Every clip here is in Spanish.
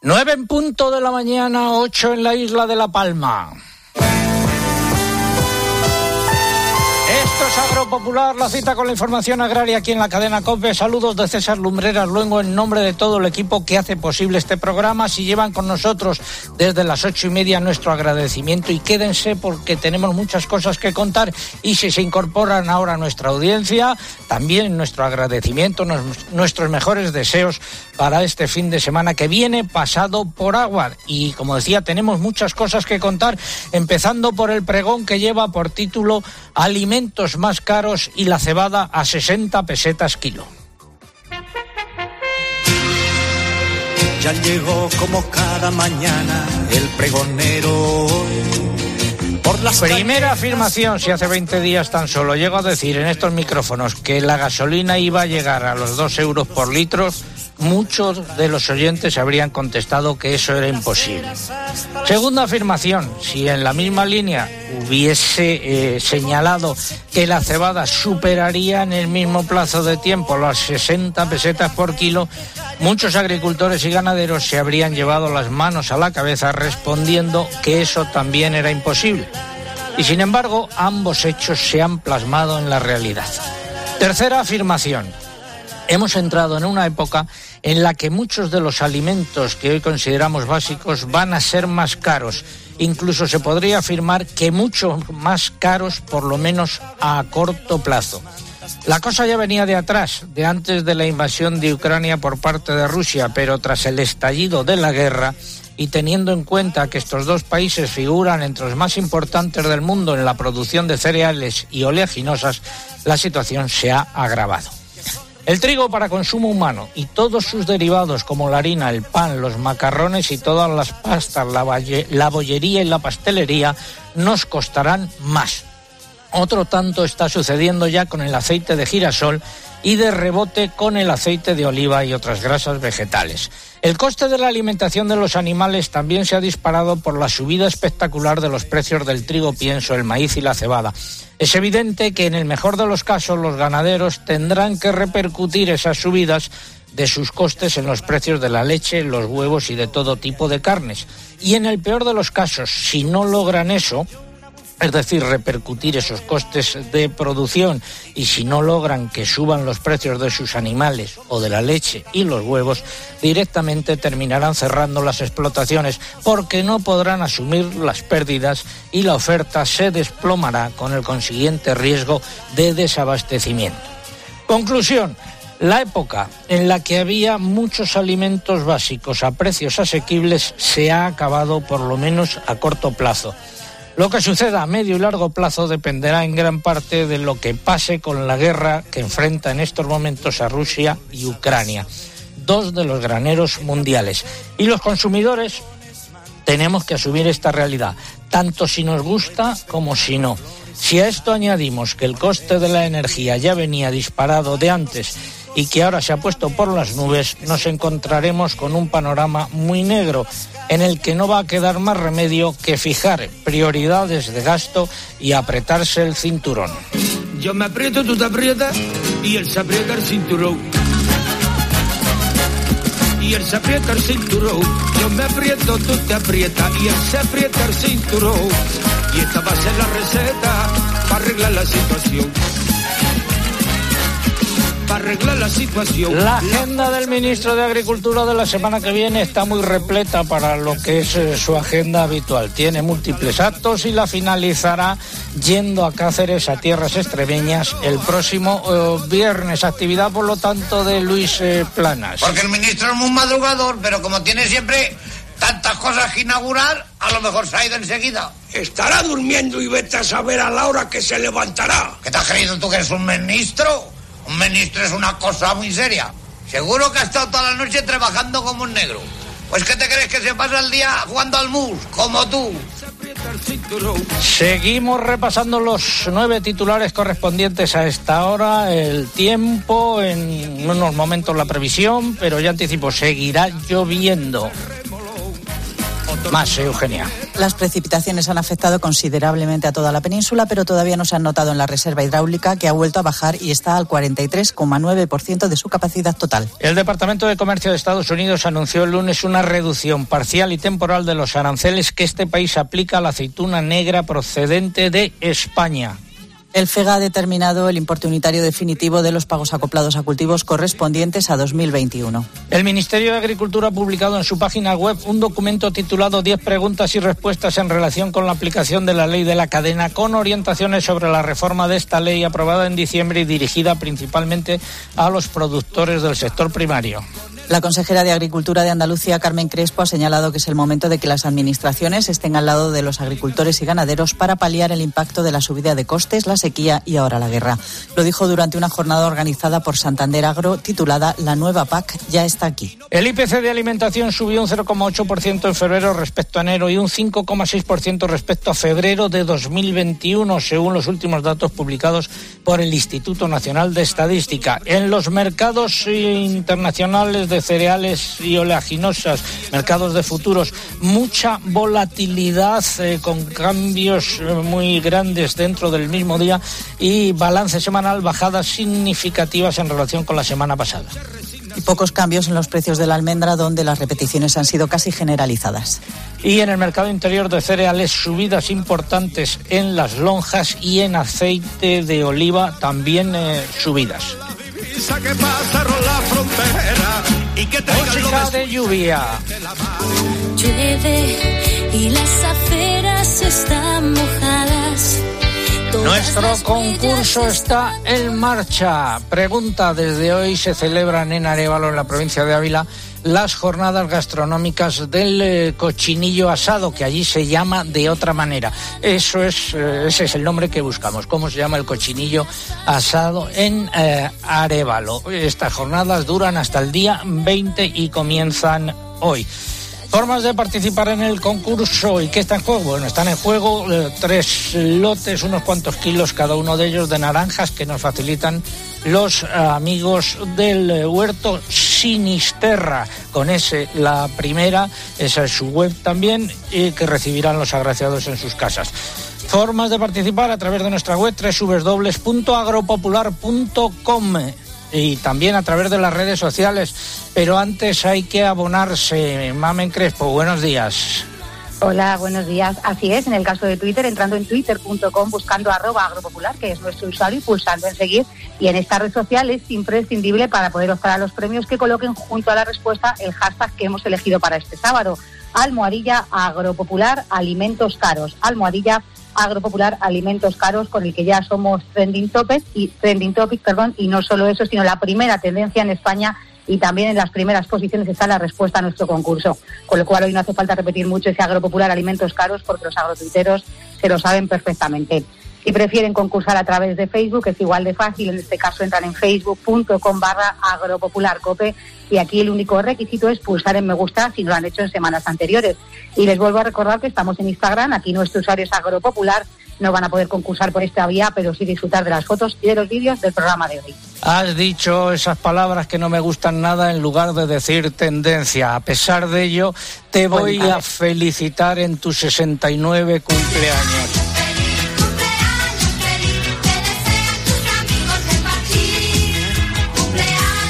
Nueve en punto de la mañana, ocho en la isla de La Palma. Esto es Agropopular, la cita con la información agraria aquí en la cadena COPE. Saludos de César Lumbreras luego en nombre de todo el equipo que hace posible este programa. Si llevan con nosotros desde las ocho y media nuestro agradecimiento y quédense porque tenemos muchas cosas que contar y si se incorporan ahora a nuestra audiencia, también nuestro agradecimiento, nuestros mejores deseos para este fin de semana que viene pasado por agua. Y como decía, tenemos muchas cosas que contar, empezando por el pregón que lleva por título Alimentos más caros y la cebada a 60 pesetas kilo. Ya llegó como cada mañana el pregonero. Por la Primera afirmación, si hace 20 días tan solo llego a decir en estos micrófonos que la gasolina iba a llegar a los 2 euros por litro, muchos de los oyentes habrían contestado que eso era imposible. Segunda afirmación, si en la misma línea hubiese eh, señalado que la cebada superaría en el mismo plazo de tiempo las 60 pesetas por kilo, muchos agricultores y ganaderos se habrían llevado las manos a la cabeza respondiendo que eso también era imposible. Y sin embargo, ambos hechos se han plasmado en la realidad. Tercera afirmación. Hemos entrado en una época en la que muchos de los alimentos que hoy consideramos básicos van a ser más caros. Incluso se podría afirmar que mucho más caros, por lo menos a corto plazo. La cosa ya venía de atrás, de antes de la invasión de Ucrania por parte de Rusia, pero tras el estallido de la guerra y teniendo en cuenta que estos dos países figuran entre los más importantes del mundo en la producción de cereales y oleaginosas, la situación se ha agravado. El trigo para consumo humano y todos sus derivados como la harina, el pan, los macarrones y todas las pastas, la, bollería y la pastelería nos costarán más. Otro tanto está sucediendo ya con el aceite de girasol y de rebote con el aceite de oliva y otras grasas vegetales. El coste de la alimentación de los animales también se ha disparado por la subida espectacular de los precios del trigo, pienso, el maíz y la cebada. Es evidente que en el mejor de los casos los ganaderos tendrán que repercutir esas subidas de sus costes en los precios de la leche, los huevos y de todo tipo de carnes. Y en el peor de los casos, si no logran eso, es decir, repercutir esos costes de producción y si no logran que suban los precios de sus animales o de la leche y los huevos, directamente terminarán cerrando las explotaciones porque no podrán asumir las pérdidas y la oferta se desplomará con el consiguiente riesgo de desabastecimiento. Conclusión. La época en la que había muchos alimentos básicos a precios asequibles se ha acabado por lo menos a corto plazo. Lo que suceda a medio y largo plazo dependerá en gran parte de lo que pase con la guerra que enfrenta en estos momentos a Rusia y Ucrania, dos de los graneros mundiales. Y los consumidores tenemos que asumir esta realidad, tanto si nos gusta como si no. Si a esto añadimos que el coste de la energía ya venía disparado de antes y que ahora se ha puesto por las nubes, nos encontraremos con un panorama muy negro en el que no va a quedar más remedio que fijar prioridades de gasto y apretarse el cinturón. Yo me aprieto, tú te aprietas y él se aprieta el cinturón. Y él se aprieta el cinturón. Yo me aprieto, tú te aprietas y él se aprieta el cinturón. Y esta va a ser la receta para arreglar la situación para arreglar la situación. La agenda del ministro de Agricultura de la semana que viene está muy repleta para lo que es eh, su agenda habitual. Tiene múltiples actos y la finalizará yendo a Cáceres, a tierras extremeñas, el próximo eh, viernes. Actividad, por lo tanto, de Luis eh, Planas. Porque el ministro es muy madrugador, pero como tiene siempre tantas cosas que inaugurar, a lo mejor se ha ido enseguida. Estará durmiendo y vete a saber a la hora que se levantará. ¿Qué te has creído tú que eres un ministro? Un ministro es una cosa muy seria. Seguro que ha estado toda la noche trabajando como un negro. Pues ¿qué te crees que se pasa el día jugando al mus? Como tú. Seguimos repasando los nueve titulares correspondientes a esta hora, el tiempo, en unos momentos la previsión, pero ya anticipo, seguirá lloviendo. Más, Eugenia. Las precipitaciones han afectado considerablemente a toda la península, pero todavía no se han notado en la reserva hidráulica, que ha vuelto a bajar y está al 43,9% de su capacidad total. El Departamento de Comercio de Estados Unidos anunció el lunes una reducción parcial y temporal de los aranceles que este país aplica a la aceituna negra procedente de España. El FEGA ha determinado el importe unitario definitivo de los pagos acoplados a cultivos correspondientes a 2021. El Ministerio de Agricultura ha publicado en su página web un documento titulado 10 preguntas y respuestas en relación con la aplicación de la ley de la cadena con orientaciones sobre la reforma de esta ley aprobada en diciembre y dirigida principalmente a los productores del sector primario. La consejera de Agricultura de Andalucía, Carmen Crespo, ha señalado que es el momento de que las administraciones estén al lado de los agricultores y ganaderos para paliar el impacto de la subida de costes, la sequía y ahora la guerra. Lo dijo durante una jornada organizada por Santander Agro titulada La nueva PAC ya está aquí. El IPC de alimentación subió un 0,8% en febrero respecto a enero y un 5,6% respecto a febrero de 2021, según los últimos datos publicados por el Instituto Nacional de Estadística. En los mercados internacionales de cereales y oleaginosas, mercados de futuros, mucha volatilidad eh, con cambios eh, muy grandes dentro del mismo día y balance semanal bajadas significativas en relación con la semana pasada. Y pocos cambios en los precios de la almendra, donde las repeticiones han sido casi generalizadas. Y en el mercado interior de cereales, subidas importantes en las lonjas y en aceite de oliva, también eh, subidas. Música de lluvia. Llueve y las aceras están mojadas. Nuestro concurso está en marcha. Pregunta, desde hoy se celebran en Arevalo, en la provincia de Ávila, las jornadas gastronómicas del eh, cochinillo asado, que allí se llama de otra manera. Eso es, eh, ese es el nombre que buscamos. ¿Cómo se llama el cochinillo asado en eh, Arevalo? Estas jornadas duran hasta el día 20 y comienzan hoy. Formas de participar en el concurso y qué está en juego. Bueno, están en juego tres lotes, unos cuantos kilos cada uno de ellos de naranjas que nos facilitan los amigos del huerto Sinisterra, con ese la primera, esa es su web también, y que recibirán los agraciados en sus casas. Formas de participar a través de nuestra web www.agropopular.com y también a través de las redes sociales. Pero antes hay que abonarse. Mamen Crespo, buenos días. Hola, buenos días. Así es, en el caso de Twitter, entrando en twitter.com, buscando arroba agropopular, que es nuestro usuario, y pulsando en seguir. Y en esta red social es imprescindible para poder optar a los premios que coloquen junto a la respuesta el hashtag que hemos elegido para este sábado. Almohadilla agropopular alimentos caros. Almohadilla agropopular alimentos caros con el que ya somos trending topic y trending topic, perdón, y no solo eso, sino la primera tendencia en España y también en las primeras posiciones está la respuesta a nuestro concurso. Con lo cual hoy no hace falta repetir mucho ese agropopular alimentos caros porque los agrotuiteros se lo saben perfectamente. Si prefieren concursar a través de Facebook es igual de fácil, en este caso entran en facebook.com barra agropopularcope y aquí el único requisito es pulsar en me gusta si no lo han hecho en semanas anteriores. Y les vuelvo a recordar que estamos en Instagram, aquí nuestro usuario es agropopular no van a poder concursar por esta vía, pero sí disfrutar de las fotos y de los vídeos del programa de hoy. Has dicho esas palabras que no me gustan nada en lugar de decir tendencia. A pesar de ello, te voy a felicitar en tu 69 cumpleaños.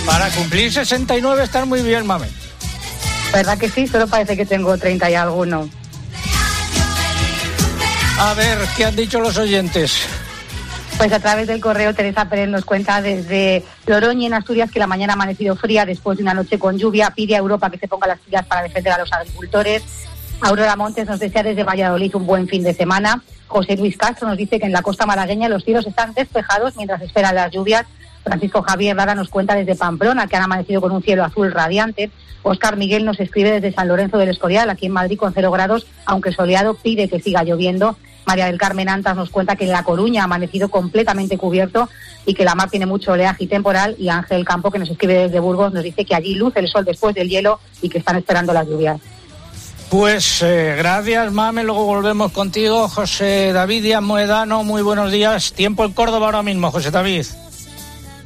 Para cumplir 69 estar muy bien, mame. ¿Verdad que sí? Solo parece que tengo 30 y alguno. A ver, ¿qué han dicho los oyentes? Pues a través del correo Teresa Pérez nos cuenta desde Loroñi en Asturias que la mañana ha amanecido fría después de una noche con lluvia. Pide a Europa que se ponga las pilas para defender a los agricultores. Aurora Montes nos desea desde Valladolid un buen fin de semana. José Luis Castro nos dice que en la costa malagueña los cielos están despejados mientras esperan las lluvias. Francisco Javier Lara nos cuenta desde Pamplona que han amanecido con un cielo azul radiante. Oscar Miguel nos escribe desde San Lorenzo del Escorial, aquí en Madrid con cero grados, aunque soleado, pide que siga lloviendo. María del Carmen Antas nos cuenta que en La Coruña ha amanecido completamente cubierto y que la mar tiene mucho oleaje y temporal. Y Ángel Campo, que nos escribe desde Burgos, nos dice que allí luce el sol después del hielo y que están esperando las lluvias. Pues eh, gracias, Mame. Luego volvemos contigo, José David Díaz Moedano. Muy buenos días. Tiempo en Córdoba ahora mismo, José David.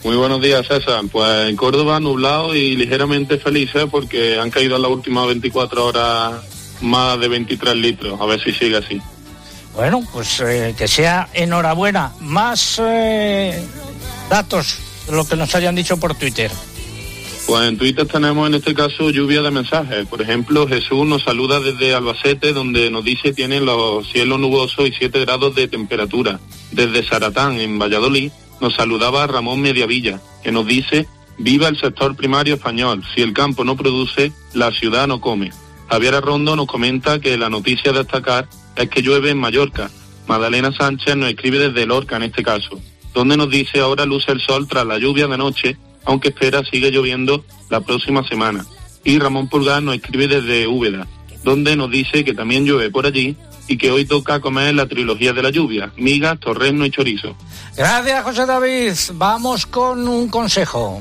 Muy buenos días, César. Pues en Córdoba nublado y ligeramente felices porque han caído en las últimas 24 horas más de 23 litros, a ver si sigue así. Bueno, pues eh, que sea enhorabuena. Más eh, datos de lo que nos hayan dicho por Twitter. Pues en Twitter tenemos en este caso lluvia de mensajes. Por ejemplo, Jesús nos saluda desde Albacete, donde nos dice tienen los cielos nubosos y 7 grados de temperatura. Desde Saratán, en Valladolid, nos saludaba Ramón Mediavilla, que nos dice Viva el sector primario español. Si el campo no produce, la ciudad no come. Javier Arrondo nos comenta que la noticia a destacar es que llueve en Mallorca. Magdalena Sánchez nos escribe desde Lorca en este caso, donde nos dice ahora luce el sol tras la lluvia de noche aunque espera sigue lloviendo la próxima semana. Y Ramón Pulgar nos escribe desde Úbeda, donde nos dice que también llueve por allí y que hoy toca comer la trilogía de la lluvia, migas, torreno y chorizo. Gracias, José David. Vamos con un consejo.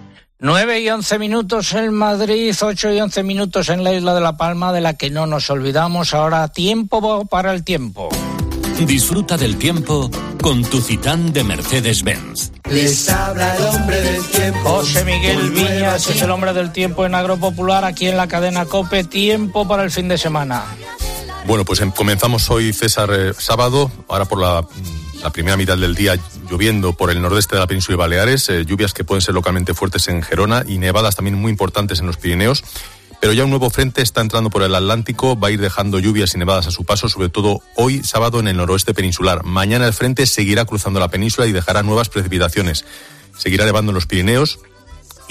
9 y 11 minutos en Madrid, 8 y 11 minutos en la isla de La Palma, de la que no nos olvidamos. Ahora tiempo para el tiempo. Disfruta del tiempo con tu Citán de Mercedes-Benz. Les habla el hombre del tiempo. José Miguel Viñas es el hombre del tiempo en Agropopular, aquí en la cadena COPE. Tiempo para el fin de semana. Bueno, pues em, comenzamos hoy, César, eh, sábado, ahora por la, la primera mitad del día lloviendo por el nordeste de la península de Baleares, eh, lluvias que pueden ser localmente fuertes en Gerona y nevadas también muy importantes en los Pirineos. Pero ya un nuevo frente está entrando por el Atlántico, va a ir dejando lluvias y nevadas a su paso, sobre todo hoy sábado en el noroeste peninsular. Mañana el frente seguirá cruzando la península y dejará nuevas precipitaciones. Seguirá nevando en los Pirineos,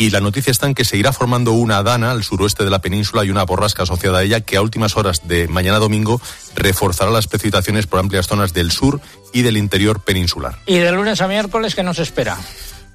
y la noticia está en que se irá formando una dana al suroeste de la península y una borrasca asociada a ella que a últimas horas de mañana domingo reforzará las precipitaciones por amplias zonas del sur y del interior peninsular. ¿Y de lunes a miércoles qué nos espera?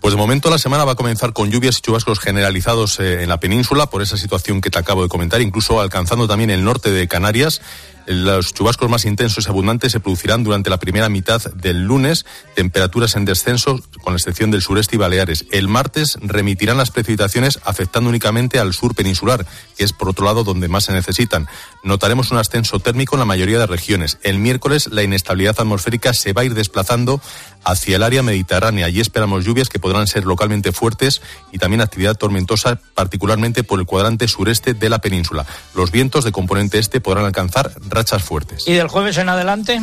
Pues de momento la semana va a comenzar con lluvias y chubascos generalizados eh, en la península por esa situación que te acabo de comentar, incluso alcanzando también el norte de Canarias. Los chubascos más intensos y abundantes se producirán durante la primera mitad del lunes, temperaturas en descenso con la excepción del sureste y Baleares. El martes remitirán las precipitaciones afectando únicamente al sur peninsular, que es por otro lado donde más se necesitan. Notaremos un ascenso térmico en la mayoría de regiones. El miércoles la inestabilidad atmosférica se va a ir desplazando hacia el área mediterránea y esperamos lluvias que podrán ser localmente fuertes y también actividad tormentosa, particularmente por el cuadrante sureste de la península. Los vientos de componente este podrán alcanzar rachas fuertes. ¿Y del jueves en adelante?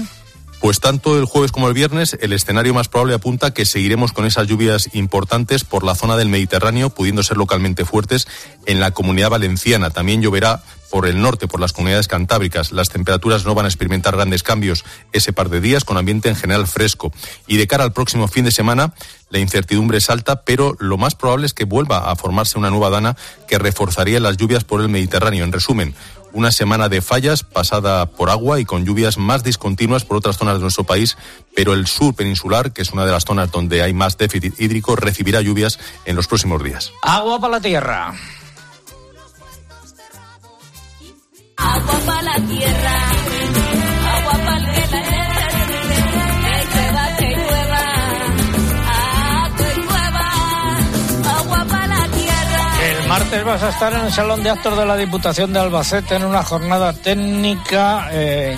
Pues tanto el jueves como el viernes, el escenario más probable apunta que seguiremos con esas lluvias importantes por la zona del Mediterráneo, pudiendo ser localmente fuertes en la comunidad valenciana. También lloverá por el norte, por las comunidades cantábricas. Las temperaturas no van a experimentar grandes cambios ese par de días, con ambiente en general fresco. Y de cara al próximo fin de semana, la incertidumbre es alta, pero lo más probable es que vuelva a formarse una nueva dana que reforzaría las lluvias por el Mediterráneo. En resumen, una semana de fallas pasada por agua y con lluvias más discontinuas por otras zonas de nuestro país, pero el sur peninsular, que es una de las zonas donde hay más déficit hídrico, recibirá lluvias en los próximos días. Agua para la tierra. Agua para la tierra, martes vas a estar en el Salón de Actos de la Diputación de Albacete en una jornada técnica eh,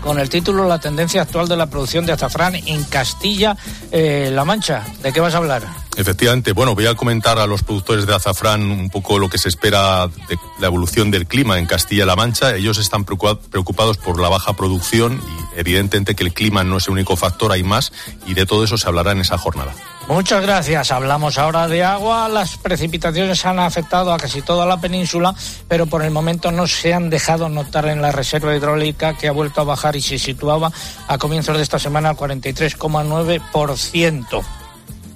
con el título La tendencia actual de la producción de azafrán en Castilla-La Mancha. ¿De qué vas a hablar? Efectivamente, bueno, voy a comentar a los productores de azafrán un poco lo que se espera de la evolución del clima en Castilla-La Mancha. Ellos están preocupa- preocupados por la baja producción y evidentemente que el clima no es el único factor, hay más y de todo eso se hablará en esa jornada. Muchas gracias. Hablamos ahora de agua. Las precipitaciones han afectado a casi toda la península, pero por el momento no se han dejado notar en la reserva hidráulica que ha vuelto a bajar y se situaba a comienzos de esta semana al 43,9%.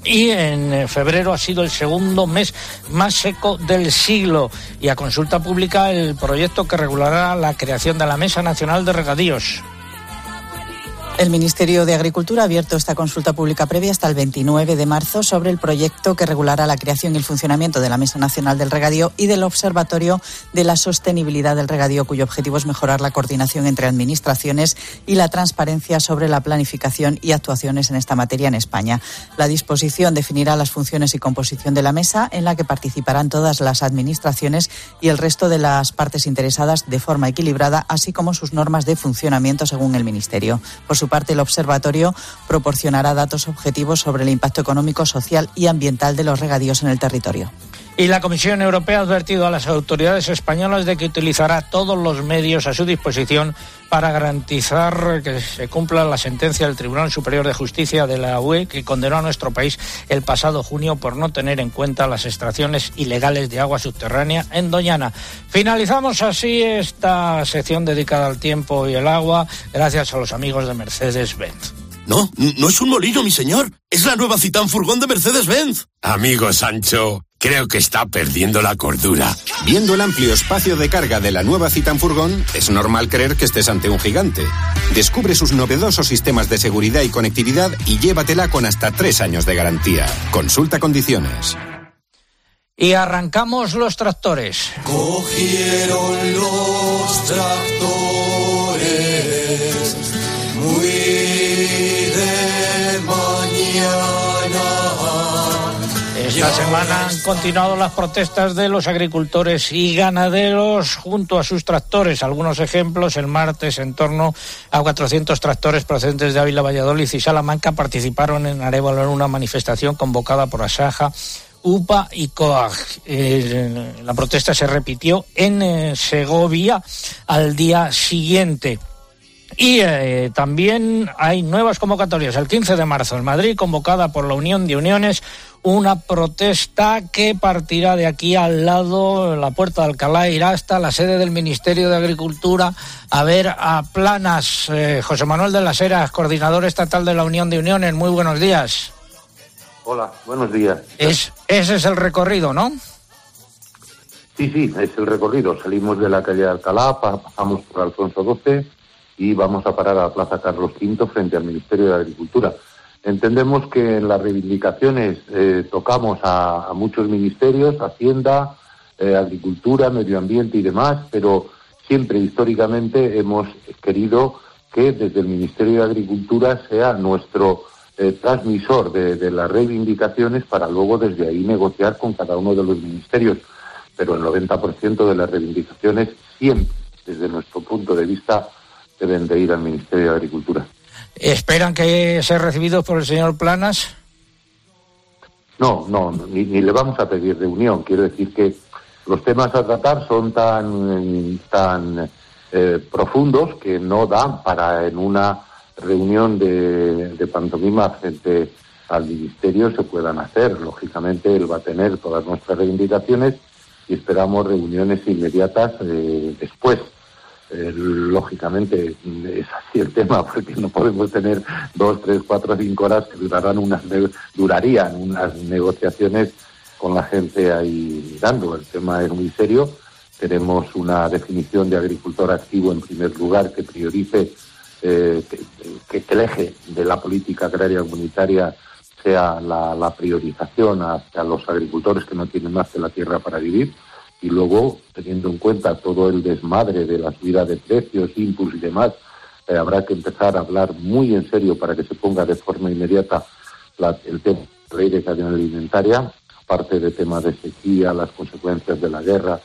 Y en eh, febrero ha sido el segundo mes más seco del siglo. Y a consulta pública el proyecto que regulará la creación de la Mesa Nacional de Regadíos. El Ministerio de Agricultura ha abierto esta consulta pública previa hasta el 29 de marzo sobre el proyecto que regulará la creación y el funcionamiento de la Mesa Nacional del Regadío y del Observatorio de la Sostenibilidad del Regadío, cuyo objetivo es mejorar la coordinación entre administraciones y la transparencia sobre la planificación y actuaciones en esta materia en España. La disposición definirá las funciones y composición de la mesa, en la que participarán todas las administraciones y el resto de las partes interesadas de forma equilibrada, así como sus normas de funcionamiento según el Ministerio. Por su parte, el observatorio proporcionará datos objetivos sobre el impacto económico, social y ambiental de los regadíos en el territorio. Y la Comisión Europea ha advertido a las autoridades españolas de que utilizará todos los medios a su disposición para garantizar que se cumpla la sentencia del Tribunal Superior de Justicia de la UE que condenó a nuestro país el pasado junio por no tener en cuenta las extracciones ilegales de agua subterránea en Doñana. Finalizamos así esta sección dedicada al tiempo y el agua gracias a los amigos de Mercedes-Benz. No, no es un molino, mi señor. Es la nueva Citán Furgón de Mercedes-Benz. Amigo Sancho, creo que está perdiendo la cordura. Viendo el amplio espacio de carga de la nueva Citan Furgón, es normal creer que estés ante un gigante. Descubre sus novedosos sistemas de seguridad y conectividad y llévatela con hasta tres años de garantía. Consulta condiciones. Y arrancamos los tractores. Cogieron los tractores muy Esta semana han continuado las protestas de los agricultores y ganaderos junto a sus tractores. Algunos ejemplos, el martes en torno a 400 tractores procedentes de Ávila, Valladolid y Salamanca participaron en Arevalo en una manifestación convocada por Asaja, UPA y COAG. La protesta se repitió en eh, Segovia al día siguiente. Y eh, también hay nuevas convocatorias. El 15 de marzo en Madrid, convocada por la Unión de Uniones, una protesta que partirá de aquí al lado, la puerta de Alcalá, irá hasta la sede del Ministerio de Agricultura a ver a Planas. Eh, José Manuel de las Heras, coordinador estatal de la Unión de Uniones. Muy buenos días. Hola, buenos días. Es, ese es el recorrido, ¿no? Sí, sí, es el recorrido. Salimos de la calle de Alcalá, pa- pasamos por Alfonso XII y vamos a parar a la Plaza Carlos V frente al Ministerio de Agricultura. Entendemos que en las reivindicaciones eh, tocamos a, muchos ministerios, Hacienda, eh, Agricultura, Medio Ambiente y demás, pero siempre históricamente hemos querido que desde el Ministerio de Agricultura sea nuestro eh, transmisor de las reivindicaciones para luego desde ahí negociar con cada uno de los ministerios. Pero el 90% de las reivindicaciones siempre, desde nuestro punto de vista, deben de ir al Ministerio de Agricultura. ¿Esperan que ser recibidos por el señor Planas? No, no, ni, ni le vamos a pedir reunión. Quiero decir que los temas a tratar son tan, tan eh, profundos que no dan para en una reunión de, de pantomima frente al ministerio se puedan hacer. Lógicamente él va a tener todas nuestras reivindicaciones y esperamos reuniones inmediatas eh, después. Eh, lógicamente es así el tema porque no podemos tener dos, tres, cuatro, cinco horas que durarán unas durarían unas negociaciones con la gente ahí dando. El tema es muy serio. Tenemos una definición de agricultor activo en primer lugar que priorice eh, que el eje de la política agraria comunitaria sea la, la priorización hacia los agricultores que no tienen más que la tierra para vivir y luego, teniendo en cuenta todo el desmadre de la subida de precios, inputs y demás, eh, habrá que empezar a hablar muy en serio para que se ponga de forma inmediata la- el tema de la ley de cadena alimentaria, aparte de temas de sequía, las consecuencias de la guerra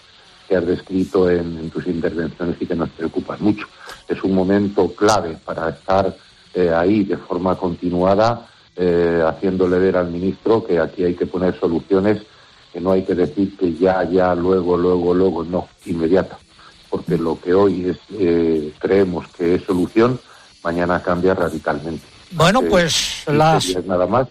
que has descrito en, en tus intervenciones y que nos preocupan mucho. Es un momento clave para estar eh, ahí de forma continuada, eh, haciéndole ver al ministro que aquí hay que poner soluciones que no hay que decir que ya, ya, luego, luego, luego, no, inmediata. Porque lo que hoy es, eh, creemos que es solución, mañana cambia radicalmente. Bueno, Hace pues 15 las, nada más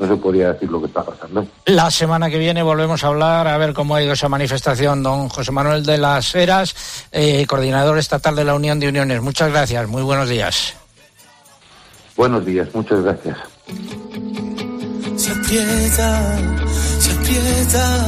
no se podría decir lo que está pasando. la semana que viene volvemos a hablar a ver cómo ha ido esa manifestación. Don José Manuel de las Heras, eh, coordinador estatal de la Unión de Uniones. Muchas gracias. Muy buenos días. Buenos días, muchas gracias. Se aprieta, se aprieta,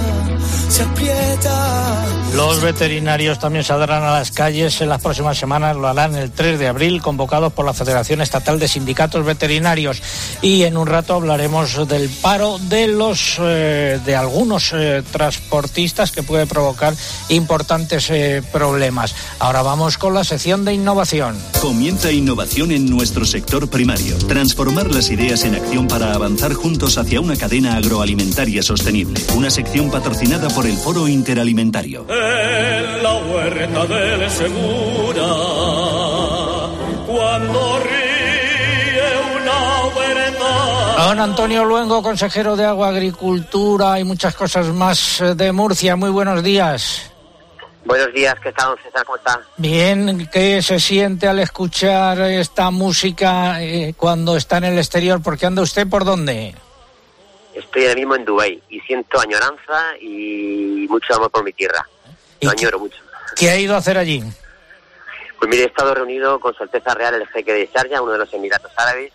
se aprieta. Los veterinarios también saldrán a las calles en las próximas semanas, lo harán el 3 de abril, convocados por la Federación Estatal de Sindicatos Veterinarios. Y en un rato hablaremos del paro de los eh, de algunos eh, transportistas que puede provocar importantes eh, problemas. Ahora vamos con la sección de innovación. Comienza innovación en nuestro sector primario. Transformar las ideas en acción para avanzar juntos hacia una cadena agroalimentaria sostenible. Una sección patrocinada por el Foro Interalimentario. En la huerta del Segura, cuando ríe una huerta. Don Antonio Luengo, consejero de Agua, Agricultura y muchas cosas más eh, de Murcia. Muy buenos días. Buenos días, ¿qué tal, César? ¿Cómo está? Bien, ¿qué se siente al escuchar esta música eh, cuando está en el exterior? Porque anda usted por dónde? Estoy ahora mismo en Dubái y siento añoranza y mucho amor por mi tierra. Lo añoro mucho. ¿Qué ha ido a hacer allí? Pues mire, he estado reunido con Su Alteza Real el jeque de Sharjah, uno de los Emiratos Árabes,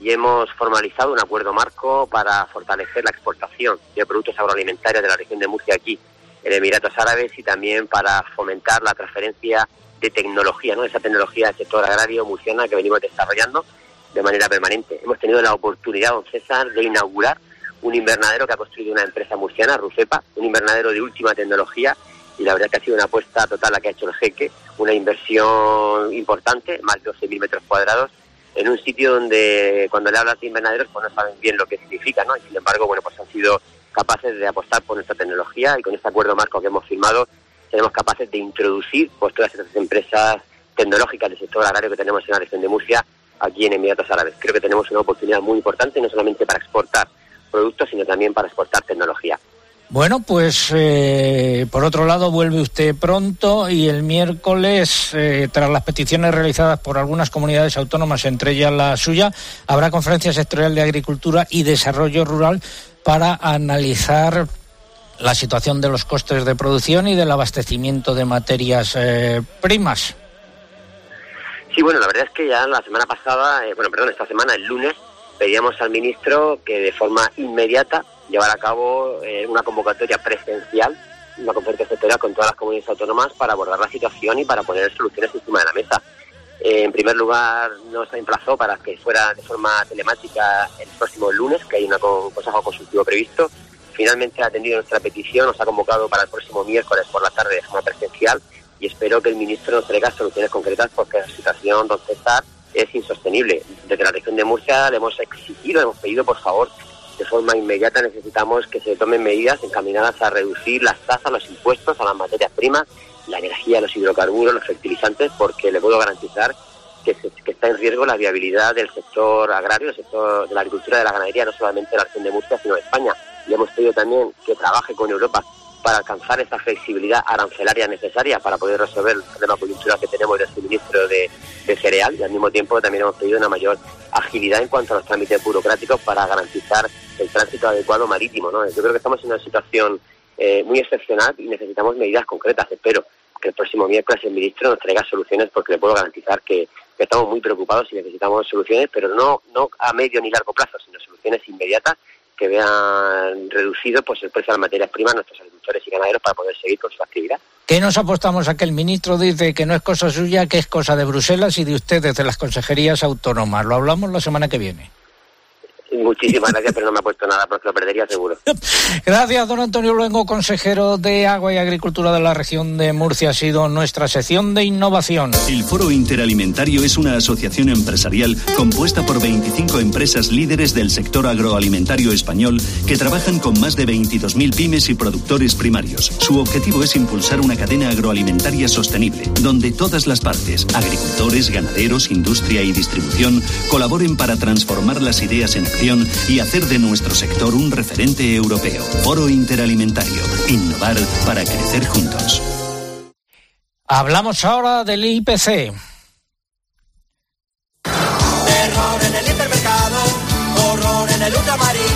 y hemos formalizado un acuerdo marco para fortalecer la exportación de productos agroalimentarios de la región de Murcia aquí, en Emiratos Árabes, y también para fomentar la transferencia de tecnología, ¿no? esa tecnología del sector agrario murciana que venimos desarrollando de manera permanente. Hemos tenido la oportunidad, don César, de inaugurar un invernadero que ha construido una empresa murciana, Rusepa, un invernadero de última tecnología y la verdad que ha sido una apuesta total la que ha hecho el jeque, una inversión importante, más de 12.000 metros cuadrados, en un sitio donde cuando le hablas de invernaderos pues no saben bien lo que significa, ¿no? Y sin embargo, bueno, pues han sido capaces de apostar por nuestra tecnología y con este acuerdo marco que hemos firmado seremos capaces de introducir pues todas esas empresas tecnológicas del sector agrario que tenemos en la región de Murcia aquí en Emiratos Árabes. Creo que tenemos una oportunidad muy importante no solamente para exportar productos, sino también para exportar tecnología. Bueno, pues eh, por otro lado vuelve usted pronto y el miércoles, eh, tras las peticiones realizadas por algunas comunidades autónomas, entre ellas la suya, habrá conferencia sectorial de Agricultura y Desarrollo Rural para analizar la situación de los costes de producción y del abastecimiento de materias eh, primas. Sí, bueno, la verdad es que ya la semana pasada, bueno, perdón, esta semana, el lunes, pedíamos al ministro que de forma inmediata llevara a cabo eh, una convocatoria presencial, una conferencia sectorial con todas las comunidades autónomas para abordar la situación y para poner soluciones encima de la mesa. Eh, en primer lugar, nos emplazó para que fuera de forma telemática el próximo lunes, que hay un consejo consultivo previsto. Finalmente ha atendido nuestra petición, nos ha convocado para el próximo miércoles por la tarde de forma presencial y espero que el ministro nos traiga soluciones concretas porque la situación, don César, es insostenible. Desde la región de Murcia le hemos exigido, le hemos pedido, por favor, de forma inmediata necesitamos que se tomen medidas encaminadas a reducir las tasas, los impuestos a las materias primas, la energía, los hidrocarburos, los fertilizantes, porque le puedo garantizar que, se- que está en riesgo la viabilidad del sector agrario, el sector de la agricultura de la ganadería, no solamente de la región de Murcia, sino de España. Y hemos pedido también que trabaje con Europa para alcanzar esa flexibilidad arancelaria necesaria para poder resolver el problema coyuntural que tenemos del suministro de, de cereal y al mismo tiempo también hemos pedido una mayor agilidad en cuanto a los trámites burocráticos para garantizar el tránsito adecuado marítimo. ¿no? Yo creo que estamos en una situación eh, muy excepcional y necesitamos medidas concretas. Espero que el próximo miércoles el ministro nos traiga soluciones porque le puedo garantizar que, que estamos muy preocupados y necesitamos soluciones, pero no, no a medio ni largo plazo, sino soluciones inmediatas que vean reducido pues el precio de las materias primas nuestros agricultores y ganaderos para poder seguir con su actividad. ¿Qué nos apostamos a que el ministro dice que no es cosa suya, que es cosa de Bruselas y de ustedes, de las consejerías autónomas? Lo hablamos la semana que viene. Muchísimas gracias, pero no me ha puesto nada porque lo perdería seguro. Gracias, don Antonio Luengo, consejero de Agua y Agricultura de la región de Murcia. Ha sido nuestra sección de innovación. El Foro Interalimentario es una asociación empresarial compuesta por 25 empresas líderes del sector agroalimentario español que trabajan con más de 22.000 pymes y productores primarios. Su objetivo es impulsar una cadena agroalimentaria sostenible, donde todas las partes, agricultores, ganaderos, industria y distribución, colaboren para transformar las ideas en acción y hacer de nuestro sector un referente europeo. Foro Interalimentario. Innovar para crecer juntos. Hablamos ahora del IPC. Terror en el hipermercado, horror en el ultramarinos.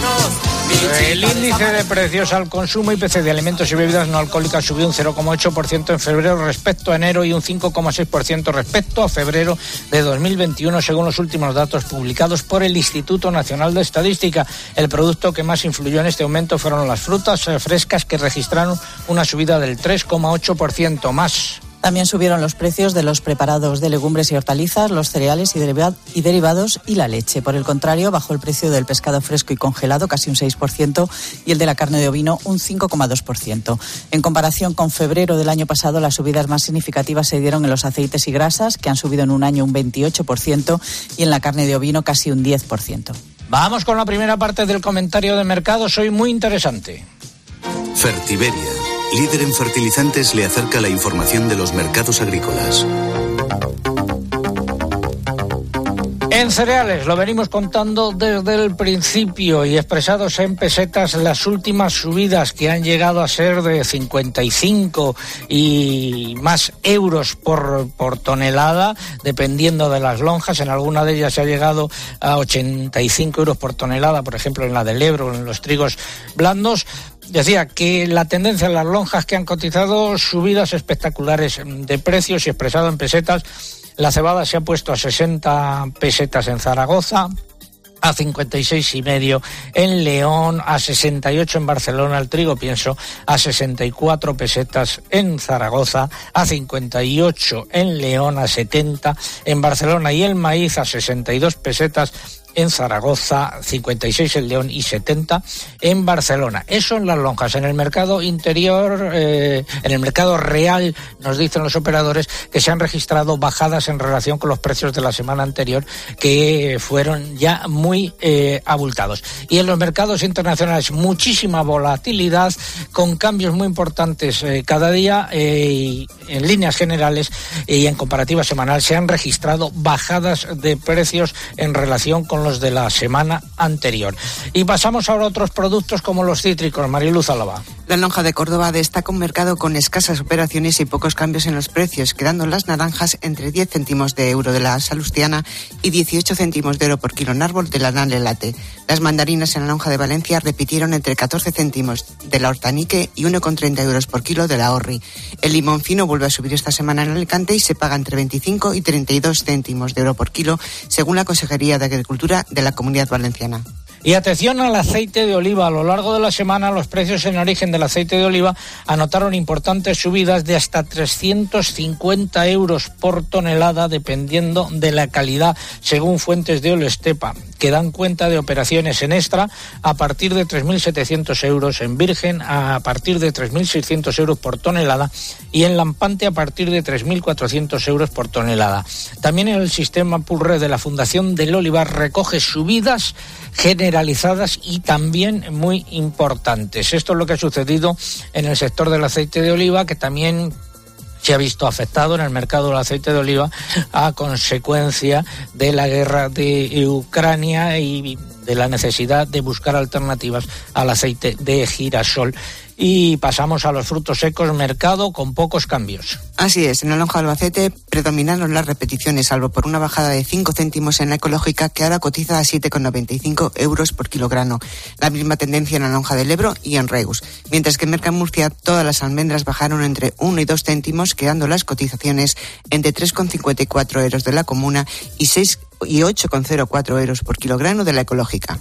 El índice de precios al consumo IPC de alimentos y bebidas no alcohólicas subió un 0,8% en febrero respecto a enero y un 5,6% respecto a febrero de 2021 según los últimos datos publicados por el Instituto Nacional de Estadística. El producto que más influyó en este aumento fueron las frutas eh, frescas que registraron una subida del 3,8% más. También subieron los precios de los preparados de legumbres y hortalizas, los cereales y, derivados y la leche. Por el contrario, bajó el precio del pescado fresco y congelado casi un 6% y el de la carne de ovino un 5,2%. En comparación con febrero del año pasado, las subidas más significativas se dieron en los aceites y grasas, que han subido en un año un 28%, y en la carne de ovino casi un 10%. Vamos con la primera parte del comentario de mercado. Soy muy interesante. Fertiberia líder en fertilizantes, le acerca la información de los mercados agrícolas. En cereales lo venimos contando desde el principio y expresados en pesetas las últimas subidas que han llegado a ser de 55 y más euros por, por tonelada, dependiendo de las lonjas. En alguna de ellas se ha llegado a 85 euros por tonelada, por ejemplo en la del Ebro, en los trigos blandos. Decía que la tendencia en las lonjas que han cotizado subidas espectaculares de precios y expresado en pesetas. La cebada se ha puesto a 60 pesetas en Zaragoza, a 56 y medio en León, a 68 en Barcelona, el trigo pienso a 64 pesetas en Zaragoza, a 58 en León, a 70 en Barcelona y el maíz a 62 pesetas en Zaragoza, 56 en León y 70 en Barcelona. Eso en las lonjas. En el mercado interior, eh, en el mercado real, nos dicen los operadores que se han registrado bajadas en relación con los precios de la semana anterior, que fueron ya muy eh, abultados. Y en los mercados internacionales, muchísima volatilidad, con cambios muy importantes eh, cada día. y en líneas generales y en comparativa semanal se han registrado bajadas de precios en relación con los de la semana anterior. Y pasamos ahora a otros productos como los cítricos. Mariluz Álava. La lonja de Córdoba destaca un mercado con escasas operaciones y pocos cambios en los precios, quedando las naranjas entre 10 céntimos de euro de la salustiana y 18 céntimos de euro por kilo en árbol de la late. Las mandarinas en la lonja de Valencia repitieron entre 14 céntimos de la hortanique y 1,30 euros por kilo de la horri. El limón fino vuelve a subir esta semana en Alicante y se paga entre 25 y 32 céntimos de euro por kilo, según la Consejería de Agricultura de la Comunidad Valenciana. Y atención al aceite de oliva. A lo largo de la semana los precios en origen del aceite de oliva anotaron importantes subidas de hasta 350 euros por tonelada dependiendo de la calidad, según fuentes de Olestepa, que dan cuenta de operaciones en extra a partir de 3.700 euros, en virgen a partir de 3.600 euros por tonelada y en lampante a partir de 3.400 euros por tonelada. También el sistema Purre de la Fundación del Olivar recoge subidas generalizadas y también muy importantes. Esto es lo que ha sucedido en el sector del aceite de oliva, que también se ha visto afectado en el mercado del aceite de oliva a consecuencia de la guerra de Ucrania y de la necesidad de buscar alternativas al aceite de girasol y pasamos a los frutos secos, mercado con pocos cambios. Así es, en el lonja Albacete predominaron las repeticiones, salvo por una bajada de 5 céntimos en la ecológica, que ahora cotiza a 7,95 euros por kilogramo. La misma tendencia en la lonja del Ebro y en Reus. Mientras que en Mercamurcia todas las almendras bajaron entre 1 y 2 céntimos, quedando las cotizaciones entre 3,54 euros de la comuna y 6 y 8,04 euros por kilogramo de la ecológica.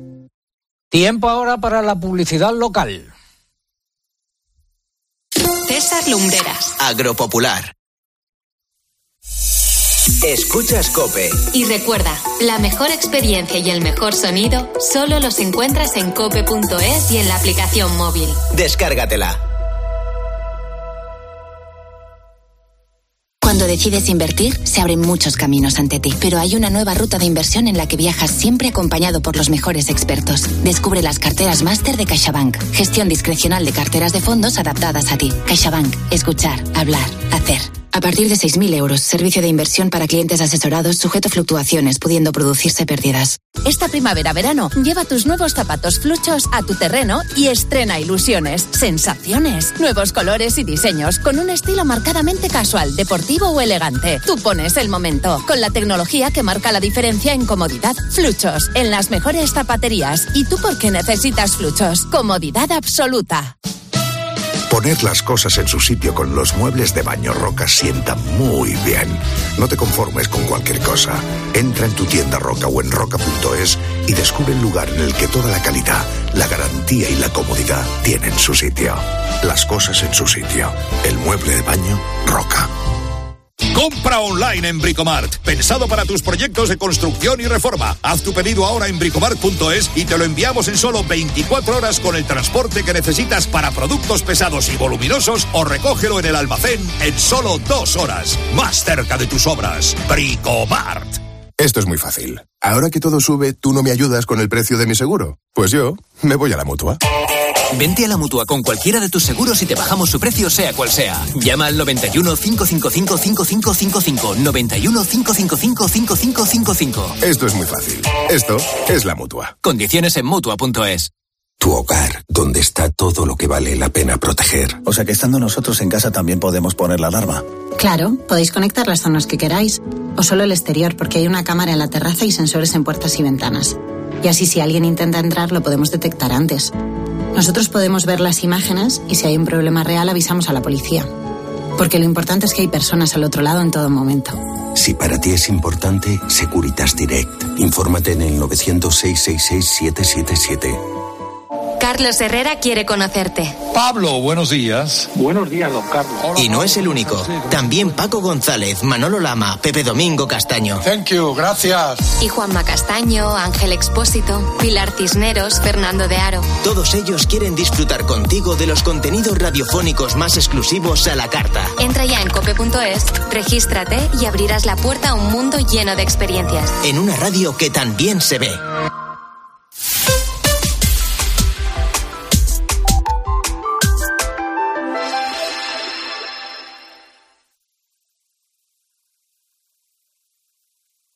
Tiempo ahora para la publicidad local. César Lumbreras. Agropopular. Escuchas Cope. Y recuerda, la mejor experiencia y el mejor sonido solo los encuentras en cope.es y en la aplicación móvil. Descárgatela. Cuando decides invertir, se abren muchos caminos ante ti, pero hay una nueva ruta de inversión en la que viajas siempre acompañado por los mejores expertos. Descubre las carteras máster de CaixaBank, gestión discrecional de carteras de fondos adaptadas a ti. CaixaBank, escuchar, hablar, hacer. A partir de 6.000 euros, servicio de inversión para clientes asesorados sujeto a fluctuaciones, pudiendo producirse pérdidas. Esta primavera-verano, lleva tus nuevos zapatos fluchos a tu terreno y estrena ilusiones, sensaciones, nuevos colores y diseños, con un estilo marcadamente casual, deportivo o elegante. Tú pones el momento, con la tecnología que marca la diferencia en comodidad. Fluchos, en las mejores zapaterías. ¿Y tú por qué necesitas fluchos? Comodidad absoluta. Poner las cosas en su sitio con los muebles de baño Roca sienta muy bien. No te conformes con cualquier cosa. Entra en tu tienda Roca o en roca.es y descubre el lugar en el que toda la calidad, la garantía y la comodidad tienen su sitio. Las cosas en su sitio. El mueble de baño Roca. Compra online en Bricomart. Pensado para tus proyectos de construcción y reforma. Haz tu pedido ahora en bricomart.es y te lo enviamos en solo 24 horas con el transporte que necesitas para productos pesados y voluminosos o recógelo en el almacén en solo dos horas. Más cerca de tus obras. Bricomart. Esto es muy fácil. Ahora que todo sube, ¿tú no me ayudas con el precio de mi seguro? Pues yo me voy a la mutua. Vente a la mutua con cualquiera de tus seguros y te bajamos su precio, sea cual sea. Llama al 91 555 5555. 91 555 5555. Esto es muy fácil. Esto es la mutua. Condiciones en mutua.es. Tu hogar, donde está todo lo que vale la pena proteger. O sea que estando nosotros en casa también podemos poner la alarma. Claro, podéis conectar las zonas que queráis. O solo el exterior, porque hay una cámara en la terraza y sensores en puertas y ventanas. Y así si alguien intenta entrar lo podemos detectar antes. Nosotros podemos ver las imágenes y si hay un problema real avisamos a la policía. Porque lo importante es que hay personas al otro lado en todo momento. Si para ti es importante, Securitas Direct. Infórmate en el 900-666-777. Carlos Herrera quiere conocerte. Pablo, buenos días. Buenos días, don Carlos. Y no es el único. También Paco González, Manolo Lama, Pepe Domingo Castaño. Thank you, gracias. Y Juanma Castaño, Ángel Expósito, Pilar Cisneros, Fernando de Aro. Todos ellos quieren disfrutar contigo de los contenidos radiofónicos más exclusivos a la carta. Entra ya en cope.es, regístrate y abrirás la puerta a un mundo lleno de experiencias. En una radio que también se ve.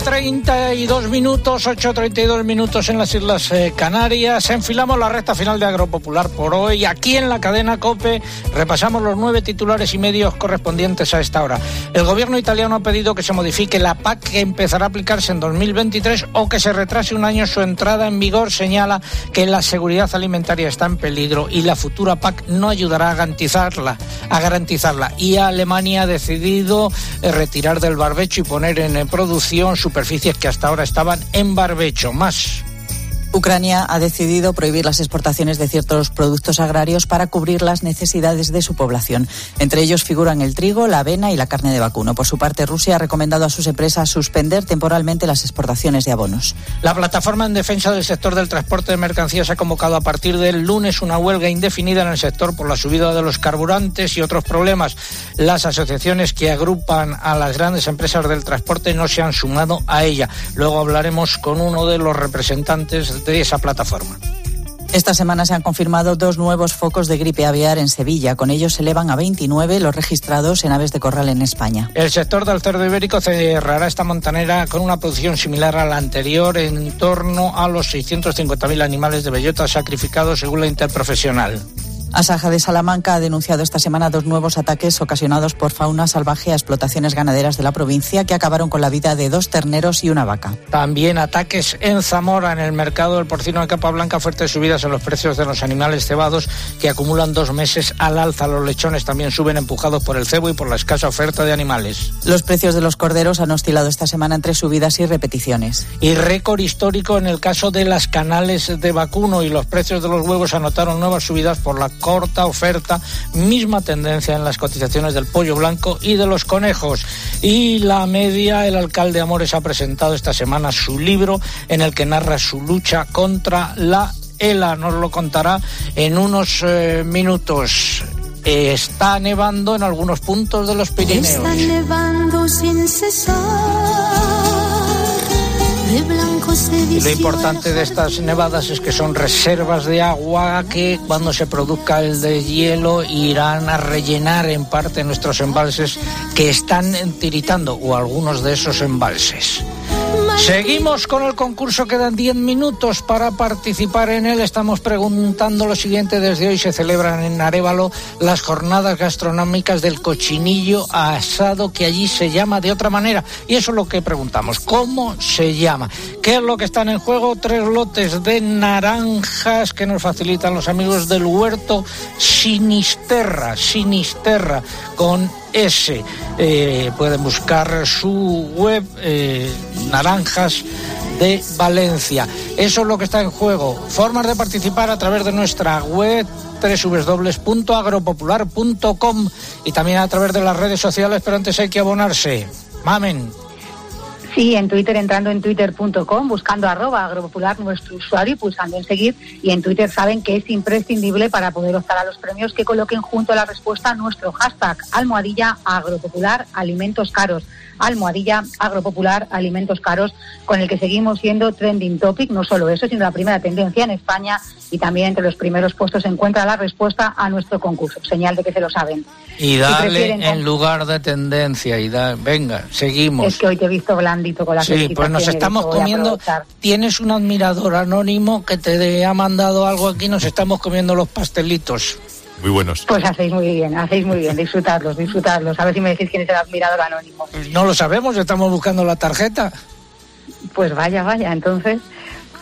9.32 minutos, 8.32 minutos en las Islas eh, Canarias. Enfilamos la recta final de Agropopular por hoy. Aquí en la cadena COPE repasamos los nueve titulares y medios correspondientes a esta hora. El gobierno italiano ha pedido que se modifique la PAC que empezará a aplicarse en 2023 o que se retrase un año su entrada en vigor. Señala que la seguridad alimentaria está en peligro y la futura PAC no ayudará a garantizarla. A garantizarla. Y Alemania ha decidido eh, retirar del barbecho y poner en eh, producción superficies que hasta ahora estaban en barbecho. Más. Ucrania ha decidido prohibir las exportaciones de ciertos productos agrarios para cubrir las necesidades de su población. Entre ellos figuran el trigo, la avena y la carne de vacuno. Por su parte, Rusia ha recomendado a sus empresas suspender temporalmente las exportaciones de abonos. La plataforma en defensa del sector del transporte de mercancías ha convocado a partir del lunes una huelga indefinida en el sector por la subida de los carburantes y otros problemas. Las asociaciones que agrupan a las grandes empresas del transporte no se han sumado a ella. Luego hablaremos con uno de los representantes de esa plataforma. Esta semana se han confirmado dos nuevos focos de gripe aviar en Sevilla. Con ellos se elevan a 29 los registrados en aves de corral en España. El sector del cerdo ibérico cerrará esta montanera con una producción similar a la anterior en torno a los 650.000 animales de bellota sacrificados según la interprofesional. Asaja de Salamanca ha denunciado esta semana dos nuevos ataques ocasionados por fauna salvaje a explotaciones ganaderas de la provincia que acabaron con la vida de dos terneros y una vaca. También ataques en Zamora, en el mercado del porcino de capa blanca, fuertes subidas en los precios de los animales cebados que acumulan dos meses al alza. Los lechones también suben empujados por el cebo y por la escasa oferta de animales. Los precios de los corderos han oscilado esta semana entre subidas y repeticiones. Y récord histórico en el caso de las canales de vacuno y los precios de los huevos anotaron nuevas subidas por la corta oferta, misma tendencia en las cotizaciones del pollo blanco y de los conejos. Y la media, el alcalde Amores ha presentado esta semana su libro en el que narra su lucha contra la Ela nos lo contará en unos eh, minutos. Está nevando en algunos puntos de los Pirineos. Está nevando sin cesar. Y lo importante de estas nevadas es que son reservas de agua que cuando se produzca el de hielo irán a rellenar en parte nuestros embalses que están tiritando o algunos de esos embalses. Seguimos con el concurso, quedan 10 minutos para participar en él. Estamos preguntando lo siguiente, desde hoy se celebran en Arevalo las jornadas gastronómicas del cochinillo asado, que allí se llama de otra manera. Y eso es lo que preguntamos, ¿cómo se llama? ¿Qué es lo que están en juego? Tres lotes de naranjas que nos facilitan los amigos del huerto Sinisterra, Sinisterra, con S. Eh, pueden buscar su web, eh, Naranjas de Valencia. Eso es lo que está en juego. Formas de participar a través de nuestra web www.agropopular.com y también a través de las redes sociales, pero antes hay que abonarse. Mamen. Sí, en Twitter entrando en twitter.com, buscando arroba agropopular nuestro usuario y pulsando en seguir. Y en Twitter saben que es imprescindible para poder optar a los premios que coloquen junto a la respuesta nuestro hashtag almohadilla agropopular alimentos caros. Almohadilla agropopular alimentos caros, con el que seguimos siendo trending topic. No solo eso, sino la primera tendencia en España y también entre los primeros puestos se encuentra la respuesta a nuestro concurso. Señal de que se lo saben. Y dale en lugar de tendencia. y da, Venga, seguimos. Es que hoy te he visto blandito con las Sí, pues nos estamos comiendo. Tienes un admirador anónimo que te ha mandado algo aquí. Nos estamos comiendo los pastelitos. Muy buenos. Pues hacéis muy bien, hacéis muy bien, disfrutarlos, disfrutarlos. A ver si me decís quién es el admirador anónimo. No lo sabemos, estamos buscando la tarjeta. Pues vaya, vaya, entonces.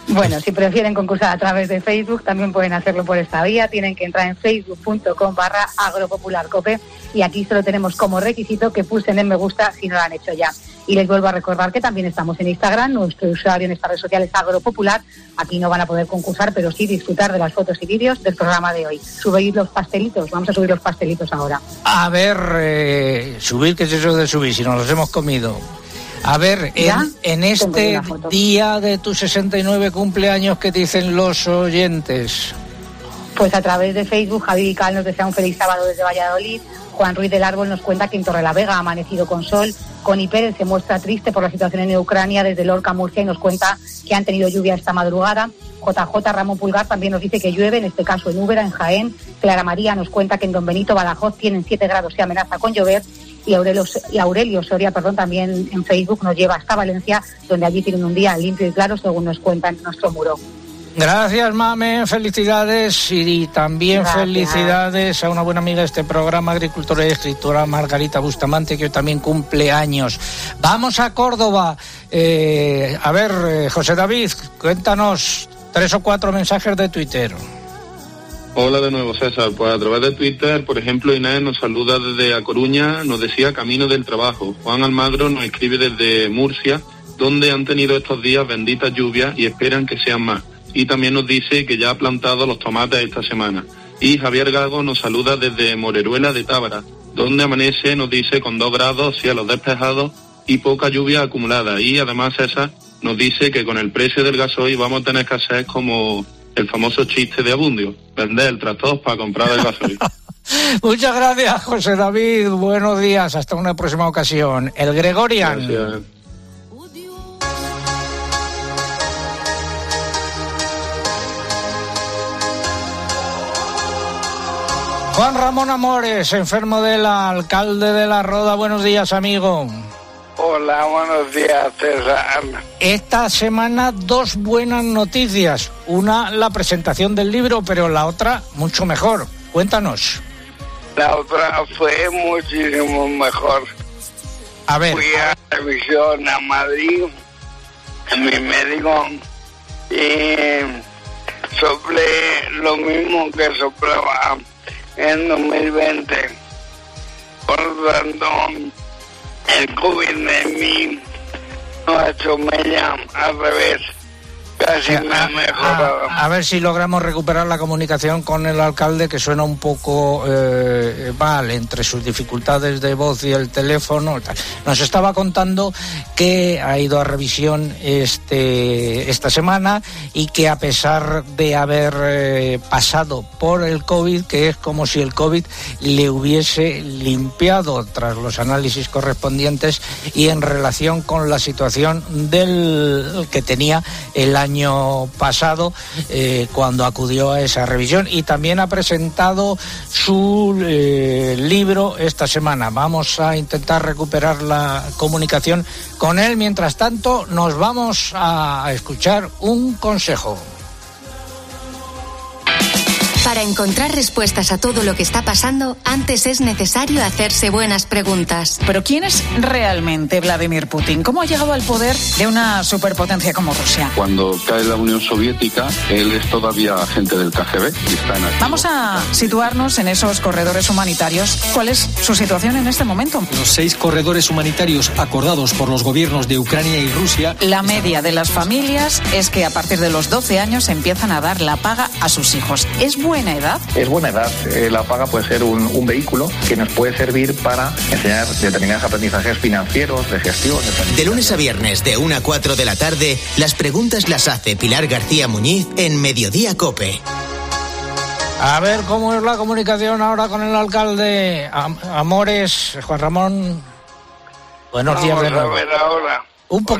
Bueno, si prefieren concursar a través de Facebook, también pueden hacerlo por esta vía. Tienen que entrar en facebook.com barra agropopularcope y aquí solo tenemos como requisito que pulsen en me gusta si no lo han hecho ya. Y les vuelvo a recordar que también estamos en Instagram, nuestro usuario en esta red social es agropopular. Aquí no van a poder concursar, pero sí disfrutar de las fotos y vídeos del programa de hoy. Subid los pastelitos, vamos a subir los pastelitos ahora. A ver, eh, subir, ¿qué es eso de subir? Si nos los hemos comido. A ver, en, en este día de tus 69 cumpleaños, ¿qué dicen los oyentes? Pues a través de Facebook, Javi Vical nos desea un feliz sábado desde Valladolid. Juan Ruiz del Árbol nos cuenta que en Torrelavega ha amanecido con sol. Connie Pérez se muestra triste por la situación en Ucrania desde Lorca, Murcia, y nos cuenta que han tenido lluvia esta madrugada. JJ Ramón Pulgar también nos dice que llueve, en este caso en Úbeda, en Jaén. Clara María nos cuenta que en Don Benito, Badajoz, tienen 7 grados y amenaza con llover. Y Aurelio, Aurelio Soria, perdón, también en Facebook nos lleva hasta Valencia, donde allí tienen un día limpio y claro, según nos cuenta en nuestro muro. Gracias, Mame, felicidades y también Gracias. felicidades a una buena amiga de este programa, agricultora y escritora Margarita Bustamante, que hoy también cumple años. Vamos a Córdoba. Eh, a ver, eh, José David, cuéntanos tres o cuatro mensajes de Twitter. Hola de nuevo, César. Pues a través de Twitter, por ejemplo, Inés nos saluda desde A Coruña, nos decía Camino del Trabajo. Juan Almagro nos escribe desde Murcia, donde han tenido estos días benditas lluvias y esperan que sean más. Y también nos dice que ya ha plantado los tomates esta semana. Y Javier Gago nos saluda desde Moreruela de Tábara, donde amanece, nos dice, con dos grados, cielos despejados y poca lluvia acumulada. Y además César nos dice que con el precio del gasoil vamos a tener que hacer como el famoso chiste de Abundio, vender el tractor para comprar el gasoil. Muchas gracias, José David. Buenos días. Hasta una próxima ocasión. El Gregorian. Gracias. Juan Ramón Amores, enfermo del alcalde de la Roda. Buenos días, amigo. Hola, buenos días, César. Esta semana dos buenas noticias. Una, la presentación del libro, pero la otra, mucho mejor. Cuéntanos. La otra fue muchísimo mejor. A ver. Fui a la revisión a Madrid, a mi médico, y soplé lo mismo que soplaba en 2020. Por tanto, el COVID de mí no ha hecho mella al revés. Casi me ha mejorado. A, a ver si logramos recuperar la comunicación con el alcalde, que suena un poco eh, mal entre sus dificultades de voz y el teléfono. tal. Nos estaba contando que ha ido a revisión este, esta semana y que a pesar de haber eh, pasado por el COVID, que es como si el COVID le hubiese limpiado tras los análisis correspondientes y en relación con la situación del que tenía el año pasado eh, cuando acudió a esa revisión y también ha presentado su eh, libro esta semana. Vamos a intentar recuperar la comunicación con él. Mientras tanto, nos vamos a escuchar un consejo. Para encontrar respuestas a todo lo que está pasando, antes es necesario hacerse buenas preguntas. Pero ¿quién es realmente Vladimir Putin? ¿Cómo ha llegado al poder de una superpotencia como Rusia? Cuando cae la Unión Soviética, él es todavía agente del KGB y está en activo. Vamos a situarnos en esos corredores humanitarios. ¿Cuál es su situación en este momento? Los seis corredores humanitarios acordados por los gobiernos de Ucrania y Rusia. La media de las familias es que a partir de los 12 años empiezan a dar la paga a sus hijos. ¿Es buena edad? Es buena edad. Eh, la paga puede ser un, un vehículo que nos puede servir para enseñar determinados aprendizajes financieros, de gestión. De lunes a viernes, de 1 a 4 de la tarde, las preguntas las hace Pilar García Muñiz en Mediodía Cope. A ver cómo es la comunicación ahora con el alcalde Am- Amores, Juan Ramón. Buenos días de a ver ahora. Un, po-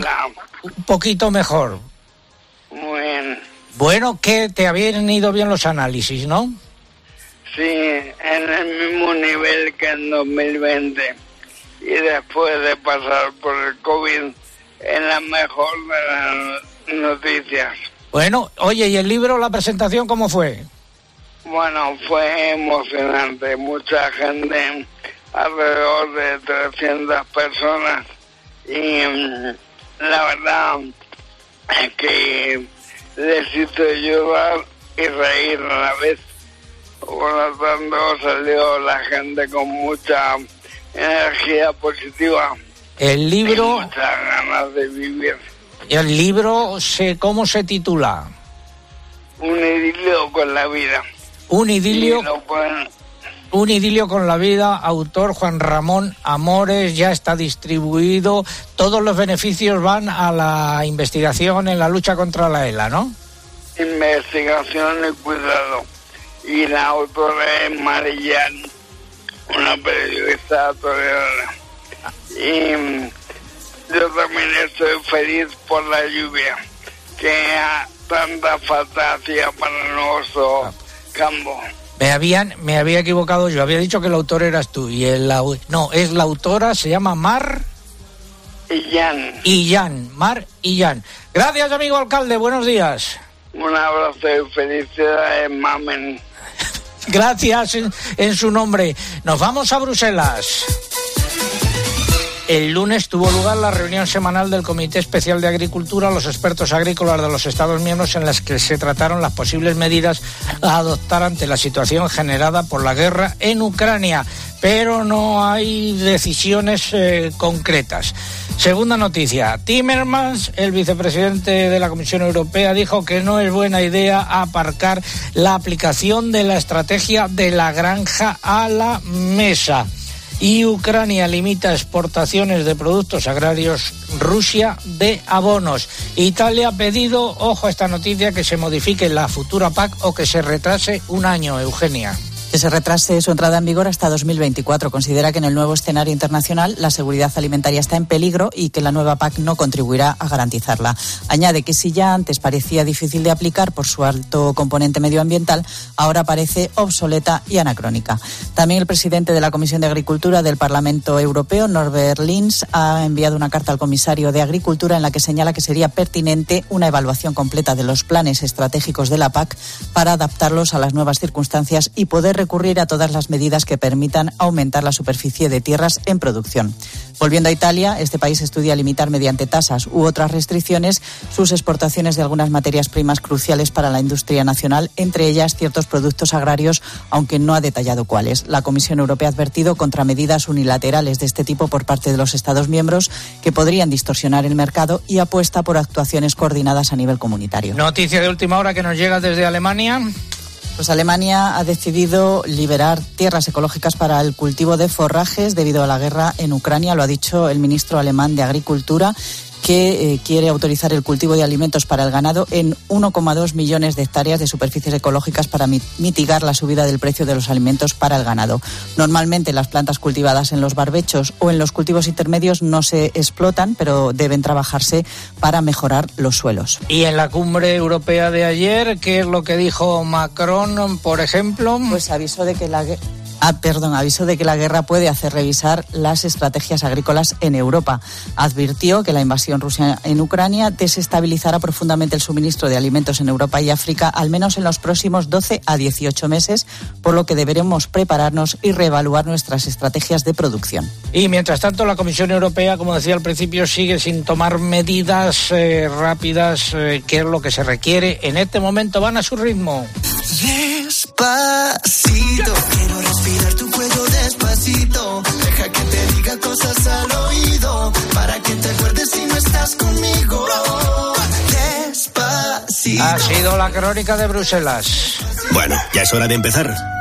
un poquito mejor. Muy bien. Bueno, que te habían ido bien los análisis, ¿no? Sí, en el mismo nivel que en 2020. Y después de pasar por el COVID, en la mejor de las noticias. Bueno, oye, ¿y el libro, la presentación, cómo fue? Bueno, fue emocionante. Mucha gente, alrededor de 300 personas. Y mm, la verdad es que hizo llorar y reír a la vez. Por tanto, salió la gente con mucha energía positiva El y libro, muchas ganas de vivir. el libro, se, ¿cómo se titula? Un idilio con la vida. Un idilio, Y lo pueden- un idilio con la vida, autor Juan Ramón Amores, ya está distribuido. Todos los beneficios van a la investigación en la lucha contra la ELA, ¿no? investigación y cuidado. Y la autora es Marillán, una periodista torera. Y yo también estoy feliz por la lluvia, que a tanta falta hacía para nuestro campo. Me habían, me había equivocado yo, había dicho que el autor eras tú y el no, es la autora, se llama Mar Y Jan, y Jan, Mar y Jan. Gracias, amigo alcalde, buenos días. un abrazo y felicidades, mamen. Gracias en, en su nombre. Nos vamos a Bruselas. El lunes tuvo lugar la reunión semanal del Comité Especial de Agricultura, los expertos agrícolas de los Estados miembros, en las que se trataron las posibles medidas a adoptar ante la situación generada por la guerra en Ucrania. Pero no hay decisiones eh, concretas. Segunda noticia. Timmermans, el vicepresidente de la Comisión Europea, dijo que no es buena idea aparcar la aplicación de la estrategia de la granja a la mesa y Ucrania limita exportaciones de productos agrarios, Rusia de abonos. Italia ha pedido, ojo a esta noticia, que se modifique la futura PAC o que se retrase un año, Eugenia. Que se retrase su entrada en vigor hasta 2024. Considera que en el nuevo escenario internacional la seguridad alimentaria está en peligro y que la nueva PAC no contribuirá a garantizarla. Añade que si ya antes parecía difícil de aplicar por su alto componente medioambiental, ahora parece obsoleta y anacrónica. También el presidente de la Comisión de Agricultura del Parlamento Europeo, Norbert Lins, ha enviado una carta al comisario de Agricultura en la que señala que sería pertinente una evaluación completa de los planes estratégicos de la PAC para adaptarlos a las nuevas circunstancias y poder recurrir a todas las medidas que permitan aumentar la superficie de tierras en producción. Volviendo a Italia, este país estudia limitar mediante tasas u otras restricciones sus exportaciones de algunas materias primas cruciales para la industria nacional, entre ellas ciertos productos agrarios, aunque no ha detallado cuáles. La Comisión Europea ha advertido contra medidas unilaterales de este tipo por parte de los Estados miembros que podrían distorsionar el mercado y apuesta por actuaciones coordinadas a nivel comunitario. Noticia de última hora que nos llega desde Alemania. Pues Alemania ha decidido liberar tierras ecológicas para el cultivo de forrajes debido a la guerra en Ucrania, lo ha dicho el ministro alemán de Agricultura que eh, quiere autorizar el cultivo de alimentos para el ganado en 1,2 millones de hectáreas de superficies ecológicas para mitigar la subida del precio de los alimentos para el ganado. Normalmente las plantas cultivadas en los barbechos o en los cultivos intermedios no se explotan, pero deben trabajarse para mejorar los suelos. Y en la cumbre europea de ayer, ¿qué es lo que dijo Macron, por ejemplo? Pues avisó de que la Ah, perdón, aviso de que la guerra puede hacer revisar las estrategias agrícolas en Europa. Advirtió que la invasión rusa en Ucrania desestabilizará profundamente el suministro de alimentos en Europa y África, al menos en los próximos 12 a 18 meses, por lo que deberemos prepararnos y reevaluar nuestras estrategias de producción. Y mientras tanto, la Comisión Europea, como decía al principio, sigue sin tomar medidas eh, rápidas, eh, que es lo que se requiere. En este momento van a su ritmo. Despacito, quiero respirar tu cuello despacito. Deja que te diga cosas al oído, para que te acuerdes si no estás conmigo. Despacito. Ha sido la crónica de Bruselas. Bueno, ya es hora de empezar.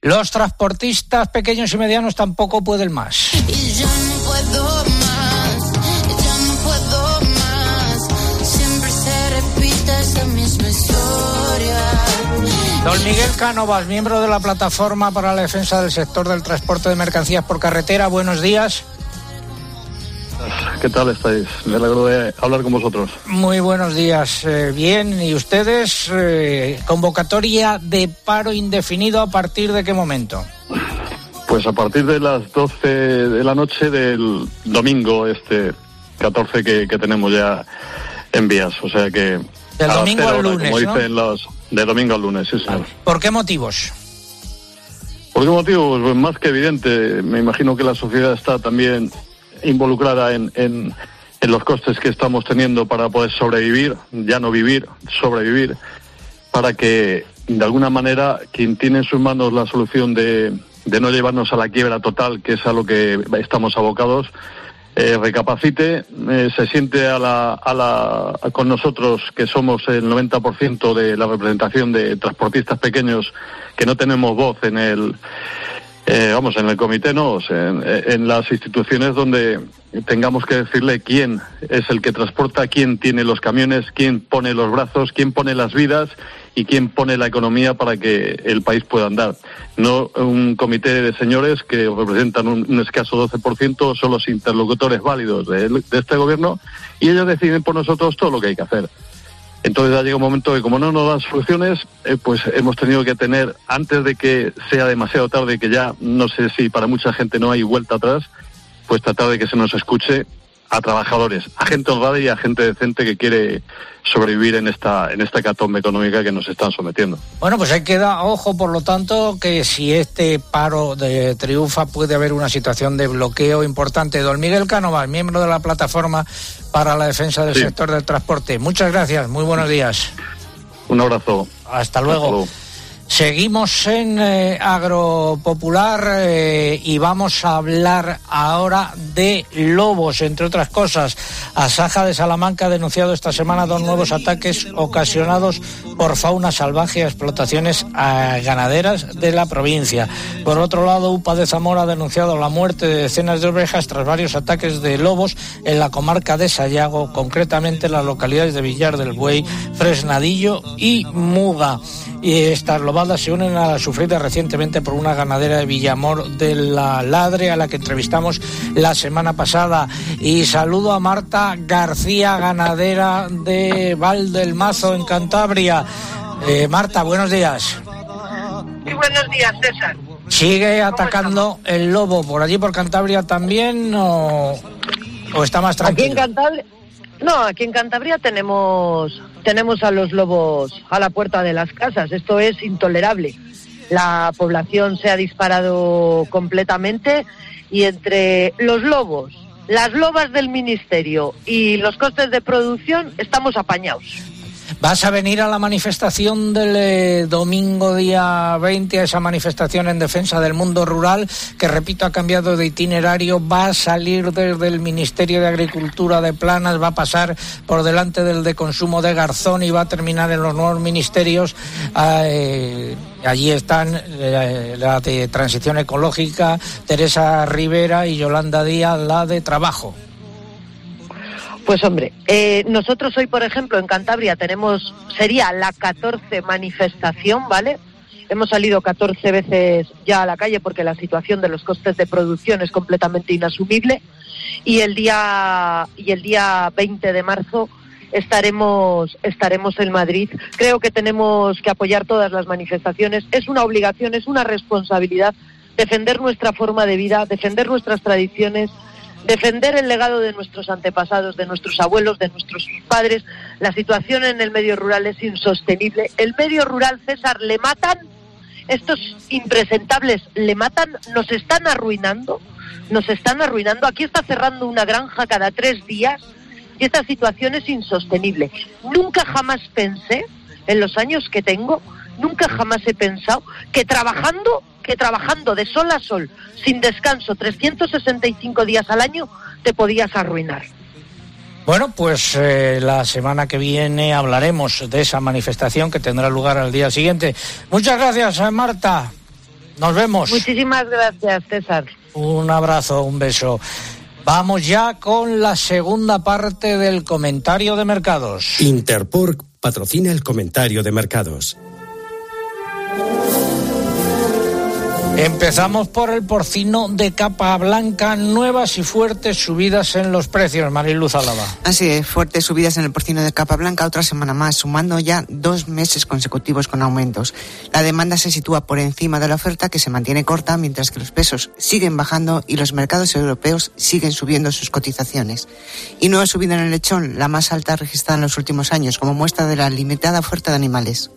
Los transportistas pequeños y medianos tampoco pueden más. Y ya no puedo más, ya no puedo más. Siempre se repite esa misma historia. Don Miguel Cánovas, miembro de la Plataforma para la Defensa del Sector del Transporte de Mercancías por Carretera, buenos días. ¿Qué tal estáis? Me alegro de hablar con vosotros. Muy buenos días. Eh, bien, ¿y ustedes? Eh, convocatoria de paro indefinido a partir de qué momento? Pues a partir de las 12 de la noche del domingo, este 14 que, que tenemos ya en vías. O sea que. Del domingo al hora, lunes, Como ¿no? dicen los. De domingo al lunes, sí, señor. ¿Por qué motivos? ¿Por qué motivo? Pues más que evidente. Me imagino que la sociedad está también involucrada en, en, los costes que estamos teniendo para poder sobrevivir, ya no vivir, sobrevivir, para que de alguna manera quien tiene en sus manos la solución de, de no llevarnos a la quiebra total, que es a lo que estamos abocados, eh, recapacite, eh, se siente a la, a la, con nosotros, que somos el 90% de la representación de transportistas pequeños, que no tenemos voz en el, eh, vamos, en el comité no, sea, en, las instituciones donde tengamos que decirle quién es el que transporta, quién tiene los camiones, quién pone los brazos, quién pone las vidas y quién pone la economía para que el país pueda andar. No un comité de señores que representan un, un escaso 12%, son los interlocutores válidos de este gobierno y ellos deciden por nosotros todo lo que hay que hacer. Entonces ya llega un momento que como no nos dan soluciones, eh, pues hemos tenido que tener, antes de que sea demasiado tarde, que ya no sé si para mucha gente no hay vuelta atrás, pues tratar de que se nos escuche a trabajadores, a gente honrada y a gente decente que quiere sobrevivir en esta en esta catombe económica que nos están sometiendo. Bueno, pues hay que dar ojo, por lo tanto, que si este paro de triunfa puede haber una situación de bloqueo importante. Don Miguel Cánovas, miembro de la Plataforma para la Defensa del Sí. Sector del Transporte. Muchas gracias, muy buenos días. Un abrazo. Hasta luego. Seguimos en eh, Agropopular eh, y vamos a hablar ahora de lobos, entre otras cosas. Asaja de Salamanca ha denunciado esta semana dos nuevos ataques ocasionados por fauna salvaje a explotaciones ah, ganaderas de la provincia. Por otro lado, UPA de Zamora ha denunciado la muerte de decenas de ovejas tras varios ataques de lobos en la comarca de Sayago, concretamente en las localidades de Villar del Buey, Fresnadillo y Muga. Y estas se unen a la sufrida recientemente por una ganadera de Villamor de la Ladre, a la que entrevistamos la semana pasada. Y saludo a Marta García, ganadera de Valdelmazo, en Cantabria. Eh, Marta, buenos días. Muy buenos días, César. ¿Sigue atacando el lobo por allí, por Cantabria también, o, o está más Aquí tranquilo? en Cantabria, no, aquí en Cantabria tenemos tenemos a los lobos a la puerta de las casas. Esto es intolerable. La población se ha disparado completamente y entre los lobos, las lobas del ministerio y los costes de producción estamos apañados. ¿Vas a venir a la manifestación del eh, domingo día 20, a esa manifestación en defensa del mundo rural, que repito ha cambiado de itinerario, va a salir desde el Ministerio de Agricultura de Planas, va a pasar por delante del de consumo de Garzón y va a terminar en los nuevos ministerios. Eh, allí están eh, la de Transición Ecológica, Teresa Rivera y Yolanda Díaz, la de Trabajo. Pues hombre, eh, nosotros hoy, por ejemplo, en Cantabria tenemos, sería la 14 manifestación, ¿vale? Hemos salido 14 veces ya a la calle porque la situación de los costes de producción es completamente inasumible y el día y el día 20 de marzo estaremos estaremos en Madrid. Creo que tenemos que apoyar todas las manifestaciones. Es una obligación, es una responsabilidad defender nuestra forma de vida, defender nuestras tradiciones, defender el legado de nuestros antepasados, de nuestros abuelos, de nuestros padres. La situación en el medio rural es insostenible. El medio rural, César, le matan, estos impresentables le matan, nos están arruinando, nos están arruinando. Aquí está cerrando una granja cada tres días y esta situación es insostenible. Nunca jamás pensé, en los años que tengo, nunca jamás he pensado que trabajando que trabajando de sol a sol, sin descanso, 365 días al año, te podías arruinar. Bueno, pues eh, la semana que viene hablaremos de esa manifestación que tendrá lugar al día siguiente. Muchas gracias, eh, Marta. Nos vemos. Muchísimas gracias, César. Un abrazo, un beso. Vamos ya con la segunda parte del comentario de mercados. Interpork patrocina el comentario de mercados. Empezamos por el porcino de capa blanca, nuevas y fuertes subidas en los precios, Mariluz Álava. Así es, fuertes subidas en el porcino de capa blanca otra semana más, sumando ya dos meses consecutivos con aumentos. La demanda se sitúa por encima de la oferta que se mantiene corta, mientras que los pesos siguen bajando y los mercados europeos siguen subiendo sus cotizaciones. Y nueva subida en el lechón, la más alta registrada en los últimos años, como muestra de la limitada oferta de animales.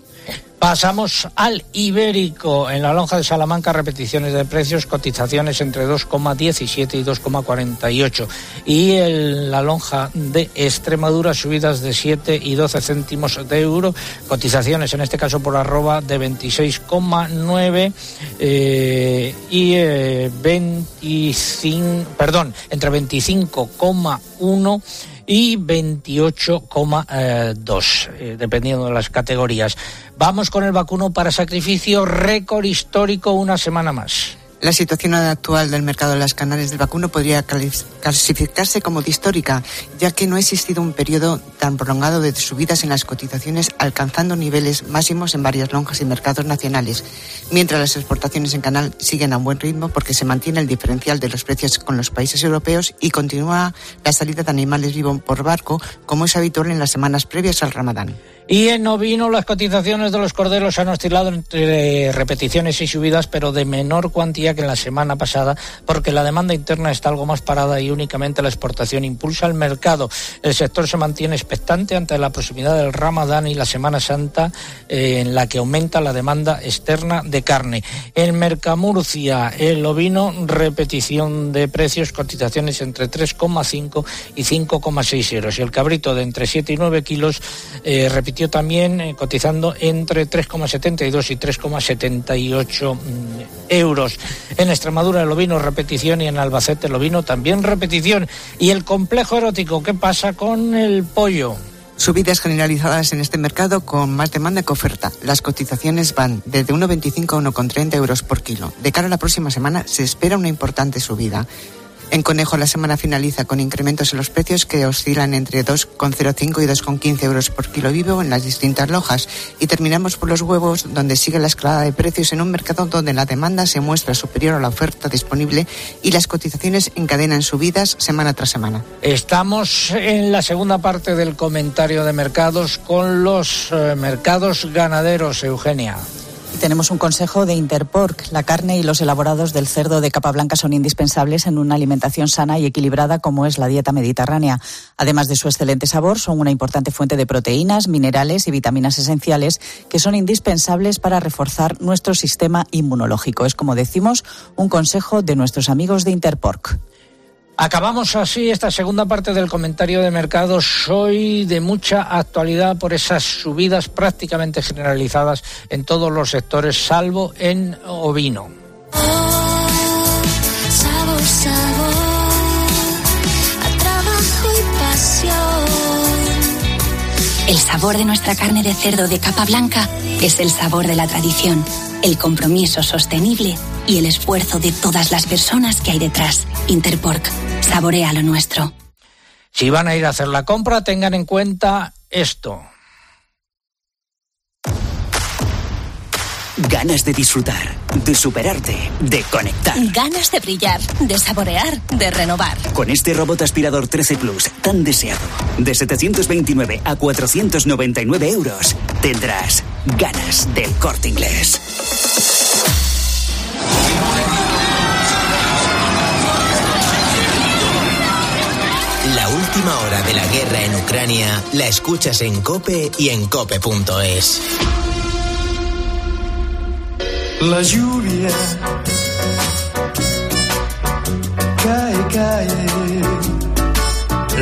Pasamos al ibérico. En la lonja de Salamanca, repeticiones de precios, cotizaciones entre 2,17 y 2,48. Y en la lonja de Extremadura, subidas de 7 y 12 céntimos de euro. Cotizaciones, en este caso por arroba, de 26,9 eh, y eh, 25, perdón, entre 25,1 y 28,2, eh, dependiendo de las categorías. Vamos con el vacuno para sacrificio, récord histórico una semana más. La situación actual del mercado de las canales del vacuno podría clasificarse como histórica, ya que no ha existido un periodo tan prolongado de subidas en las cotizaciones, alcanzando niveles máximos en varias lonjas y mercados nacionales, mientras las exportaciones en canal siguen a un buen ritmo porque se mantiene el diferencial de los precios con los países europeos y continúa la salida de animales vivos por barco, como es habitual en las semanas previas al Ramadán. Y en ovino las cotizaciones de los corderos han oscilado entre repeticiones y subidas, pero de menor cuantía que en la semana pasada, porque la demanda interna está algo más parada y únicamente la exportación impulsa el mercado. El sector se mantiene expectante ante la proximidad del Ramadán y la Semana Santa, eh, en la que aumenta la demanda externa de carne. En Mercamurcia, el ovino, repetición de precios, cotizaciones entre 3,5 y 5,6 euros. Y el cabrito de entre 7 y 9 kilos, eh, también eh, cotizando entre 3,72 y 3,78 mm, euros. En Extremadura el ovino repetición y en Albacete el ovino también repetición. Y el complejo erótico, ¿qué pasa con el pollo? Subidas generalizadas en este mercado con más demanda que oferta. Las cotizaciones van desde 1,25 a 1,30 euros por kilo. De cara a la próxima semana se espera una importante subida. En Conejo la semana finaliza con incrementos en los precios que oscilan entre 2,05 y 2,15 euros por kilo vivo en las distintas lojas. Y terminamos por los huevos, donde sigue la escalada de precios en un mercado donde la demanda se muestra superior a la oferta disponible y las cotizaciones encadenan subidas semana tras semana. Estamos en la segunda parte del comentario de mercados con los eh, mercados ganaderos, Eugenia. Tenemos un consejo de Interpork. La carne y los elaborados del cerdo de capa blanca son indispensables en una alimentación sana y equilibrada como es la dieta mediterránea. Además de su excelente sabor, son una importante fuente de proteínas, minerales y vitaminas esenciales que son indispensables para reforzar nuestro sistema inmunológico. Es, como decimos, un consejo de nuestros amigos de Interpork. Acabamos así esta segunda parte del comentario de mercados hoy de mucha actualidad por esas subidas prácticamente generalizadas en todos los sectores, salvo en ovino. Sabor, El sabor de nuestra carne de cerdo de capa blanca es el sabor de la tradición, el compromiso sostenible y el esfuerzo de todas las personas que hay detrás. Interpork, saborea lo nuestro. Si van a ir a hacer la compra, tengan en cuenta esto. Ganas de disfrutar, de superarte, de conectar. Ganas de brillar, de saborear, de renovar. Con este robot aspirador 13 Plus tan deseado, de 729 a 499 euros, tendrás ganas del corte inglés. La última hora de la guerra en Ucrania la escuchas en Cope y en cope.es. La lluvia cae, cae.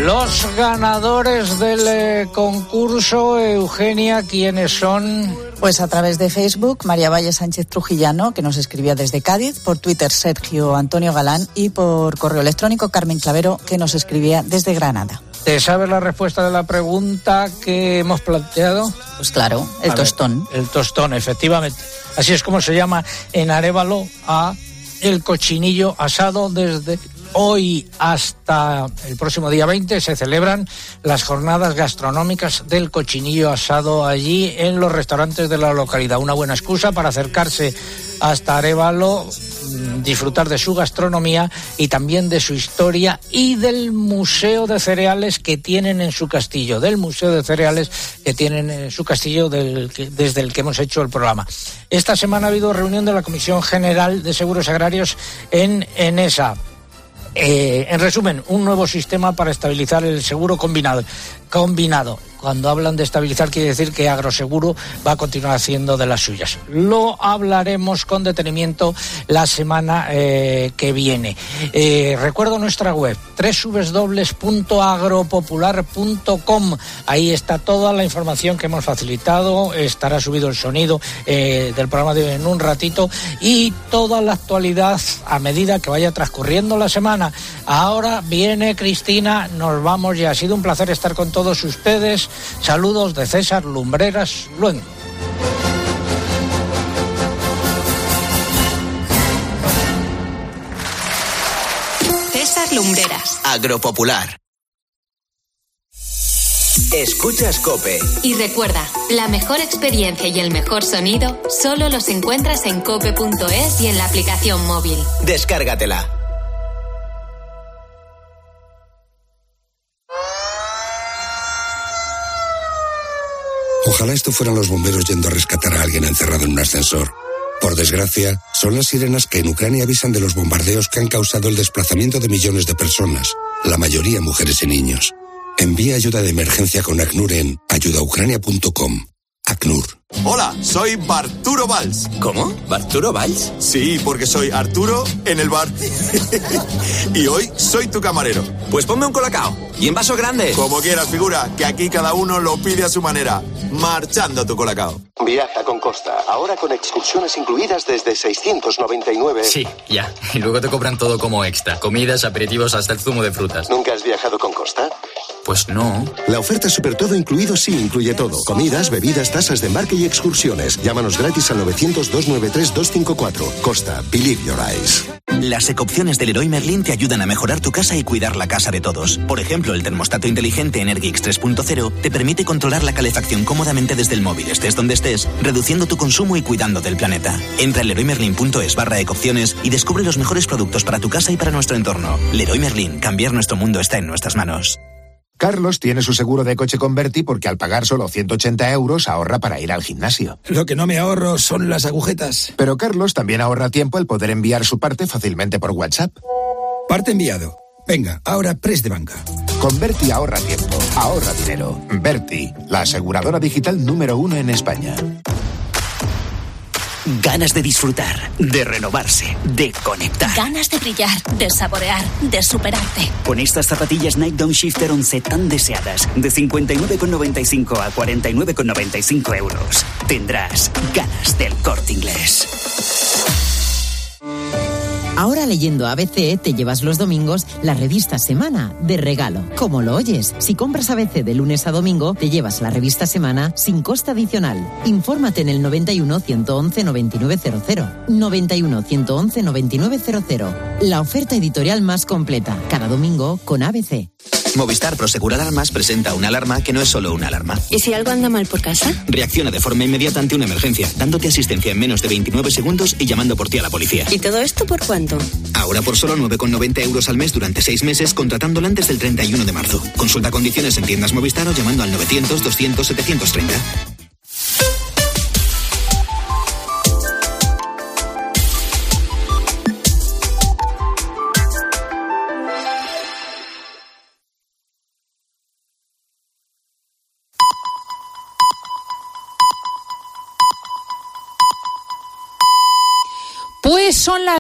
Los ganadores del eh, concurso, Eugenia, ¿quiénes son? Pues a través de Facebook, María Valle Sánchez Trujillano, que nos escribía desde Cádiz, por Twitter, Sergio Antonio Galán, y por correo electrónico, Carmen Clavero, que nos escribía desde Granada. ¿Te sabes la respuesta de la pregunta que hemos planteado? Pues claro, el A ver, tostón. el tostón, efectivamente. Así es como se llama en Arevalo a el cochinillo asado desde hoy hasta el próximo día 20 se celebran las jornadas gastronómicas del cochinillo asado allí en los restaurantes de la localidad. Una buena excusa para acercarse hasta Arevalo, disfrutar de su gastronomía y también de su historia y del museo de cereales que tienen en su castillo, del museo de cereales que tienen en su castillo desde el que hemos hecho el programa. Esta semana ha habido reunión de la Comisión General de Seguros Agrarios en Enesa. Eh, en resumen, un nuevo sistema para estabilizar el seguro. Combinado. Cuando hablan de estabilizar quiere decir que Agroseguro va a continuar haciendo de las suyas. Lo hablaremos con detenimiento la semana eh, que viene. Eh, recuerdo nuestra web www.agropopular.com. Ahí está toda la información que hemos facilitado. Estará subido el sonido eh, del programa de hoy en un ratito y toda la actualidad a medida que vaya transcurriendo la semana. Ahora viene Cristina, nos vamos ya. Ha sido un placer estar con todos ustedes. Saludos de César Lumbreras Luengo. César Lumbreras. Agropopular. Escuchas Cope. Y recuerda, la mejor experiencia y el mejor sonido solo los encuentras en cope.es y en la aplicación móvil. Descárgatela. Ojalá esto fueran los bomberos yendo a rescatar a alguien encerrado en un ascensor. Por desgracia, son las sirenas que en Ucrania avisan de los bombardeos que han causado el desplazamiento de millones de personas, la mayoría mujeres y niños. Envía ayuda de emergencia con ACNUR en ayudaucrania.com. ACNUR. Hola, soy Barturo Valls. ¿Cómo? ¿Barturo Valls? Sí, porque soy Arturo en el bar. y hoy soy tu camarero. Pues ponme un colacao. Y en vaso grande. Como quieras, figura, que aquí cada uno lo pide a su manera. Marchando tu colacao. Viaja con Costa, ahora con excursiones incluidas desde 699. Sí, ya. Y luego te cobran todo como extra. Comidas, aperitivos, hasta el zumo de frutas. ¿Nunca has viajado con Costa? Pues no. La oferta Super Todo incluido sí incluye todo. Comidas, bebidas, tasas de embarque y excursiones. Llámanos gratis al 900 293 254. Costa, believe your eyes. Las ecopciones del Leroy Merlin te ayudan a mejorar tu casa y cuidar la casa de todos. Por ejemplo, el termostato inteligente Energix 3.0 te permite controlar la calefacción cómodamente desde el móvil, estés donde estés, reduciendo tu consumo y cuidando del planeta. Entra en leroymerlin.es barra ecopciones y descubre los mejores productos para tu casa y para nuestro entorno. Leroy Merlin, cambiar nuestro mundo está en nuestras manos. Carlos tiene su seguro de coche con Berti porque al pagar solo 180 euros ahorra para ir al gimnasio. Lo que no me ahorro son las agujetas. Pero Carlos también ahorra tiempo al poder enviar su parte fácilmente por WhatsApp. Parte enviado. Venga, ahora press de banca. Con Berti ahorra tiempo, ahorra dinero. Berti, la aseguradora digital número uno en España. Ganas de disfrutar, de renovarse, de conectar. Ganas de brillar, de saborear, de superarte. Con estas zapatillas Nike Down Shifter 11 tan deseadas, de 59,95 a 49,95 euros, tendrás ganas del corte inglés. Ahora leyendo ABC te llevas los domingos la revista Semana de regalo. Como lo oyes, si compras ABC de lunes a domingo, te llevas la revista Semana sin coste adicional. Infórmate en el 91 111 9900. 91 111 9900. La oferta editorial más completa, cada domingo con ABC. Movistar Prosegur Alarmas presenta una alarma que no es solo una alarma. ¿Y si algo anda mal por casa? Reacciona de forma inmediata ante una emergencia, dándote asistencia en menos de 29 segundos y llamando por ti a la policía. ¿Y todo esto por cuánto? Ahora por solo 9,90 euros al mes durante 6 meses, contratándola antes del 31 de marzo. Consulta condiciones en tiendas Movistar o llamando al 900 200 730. Pues son las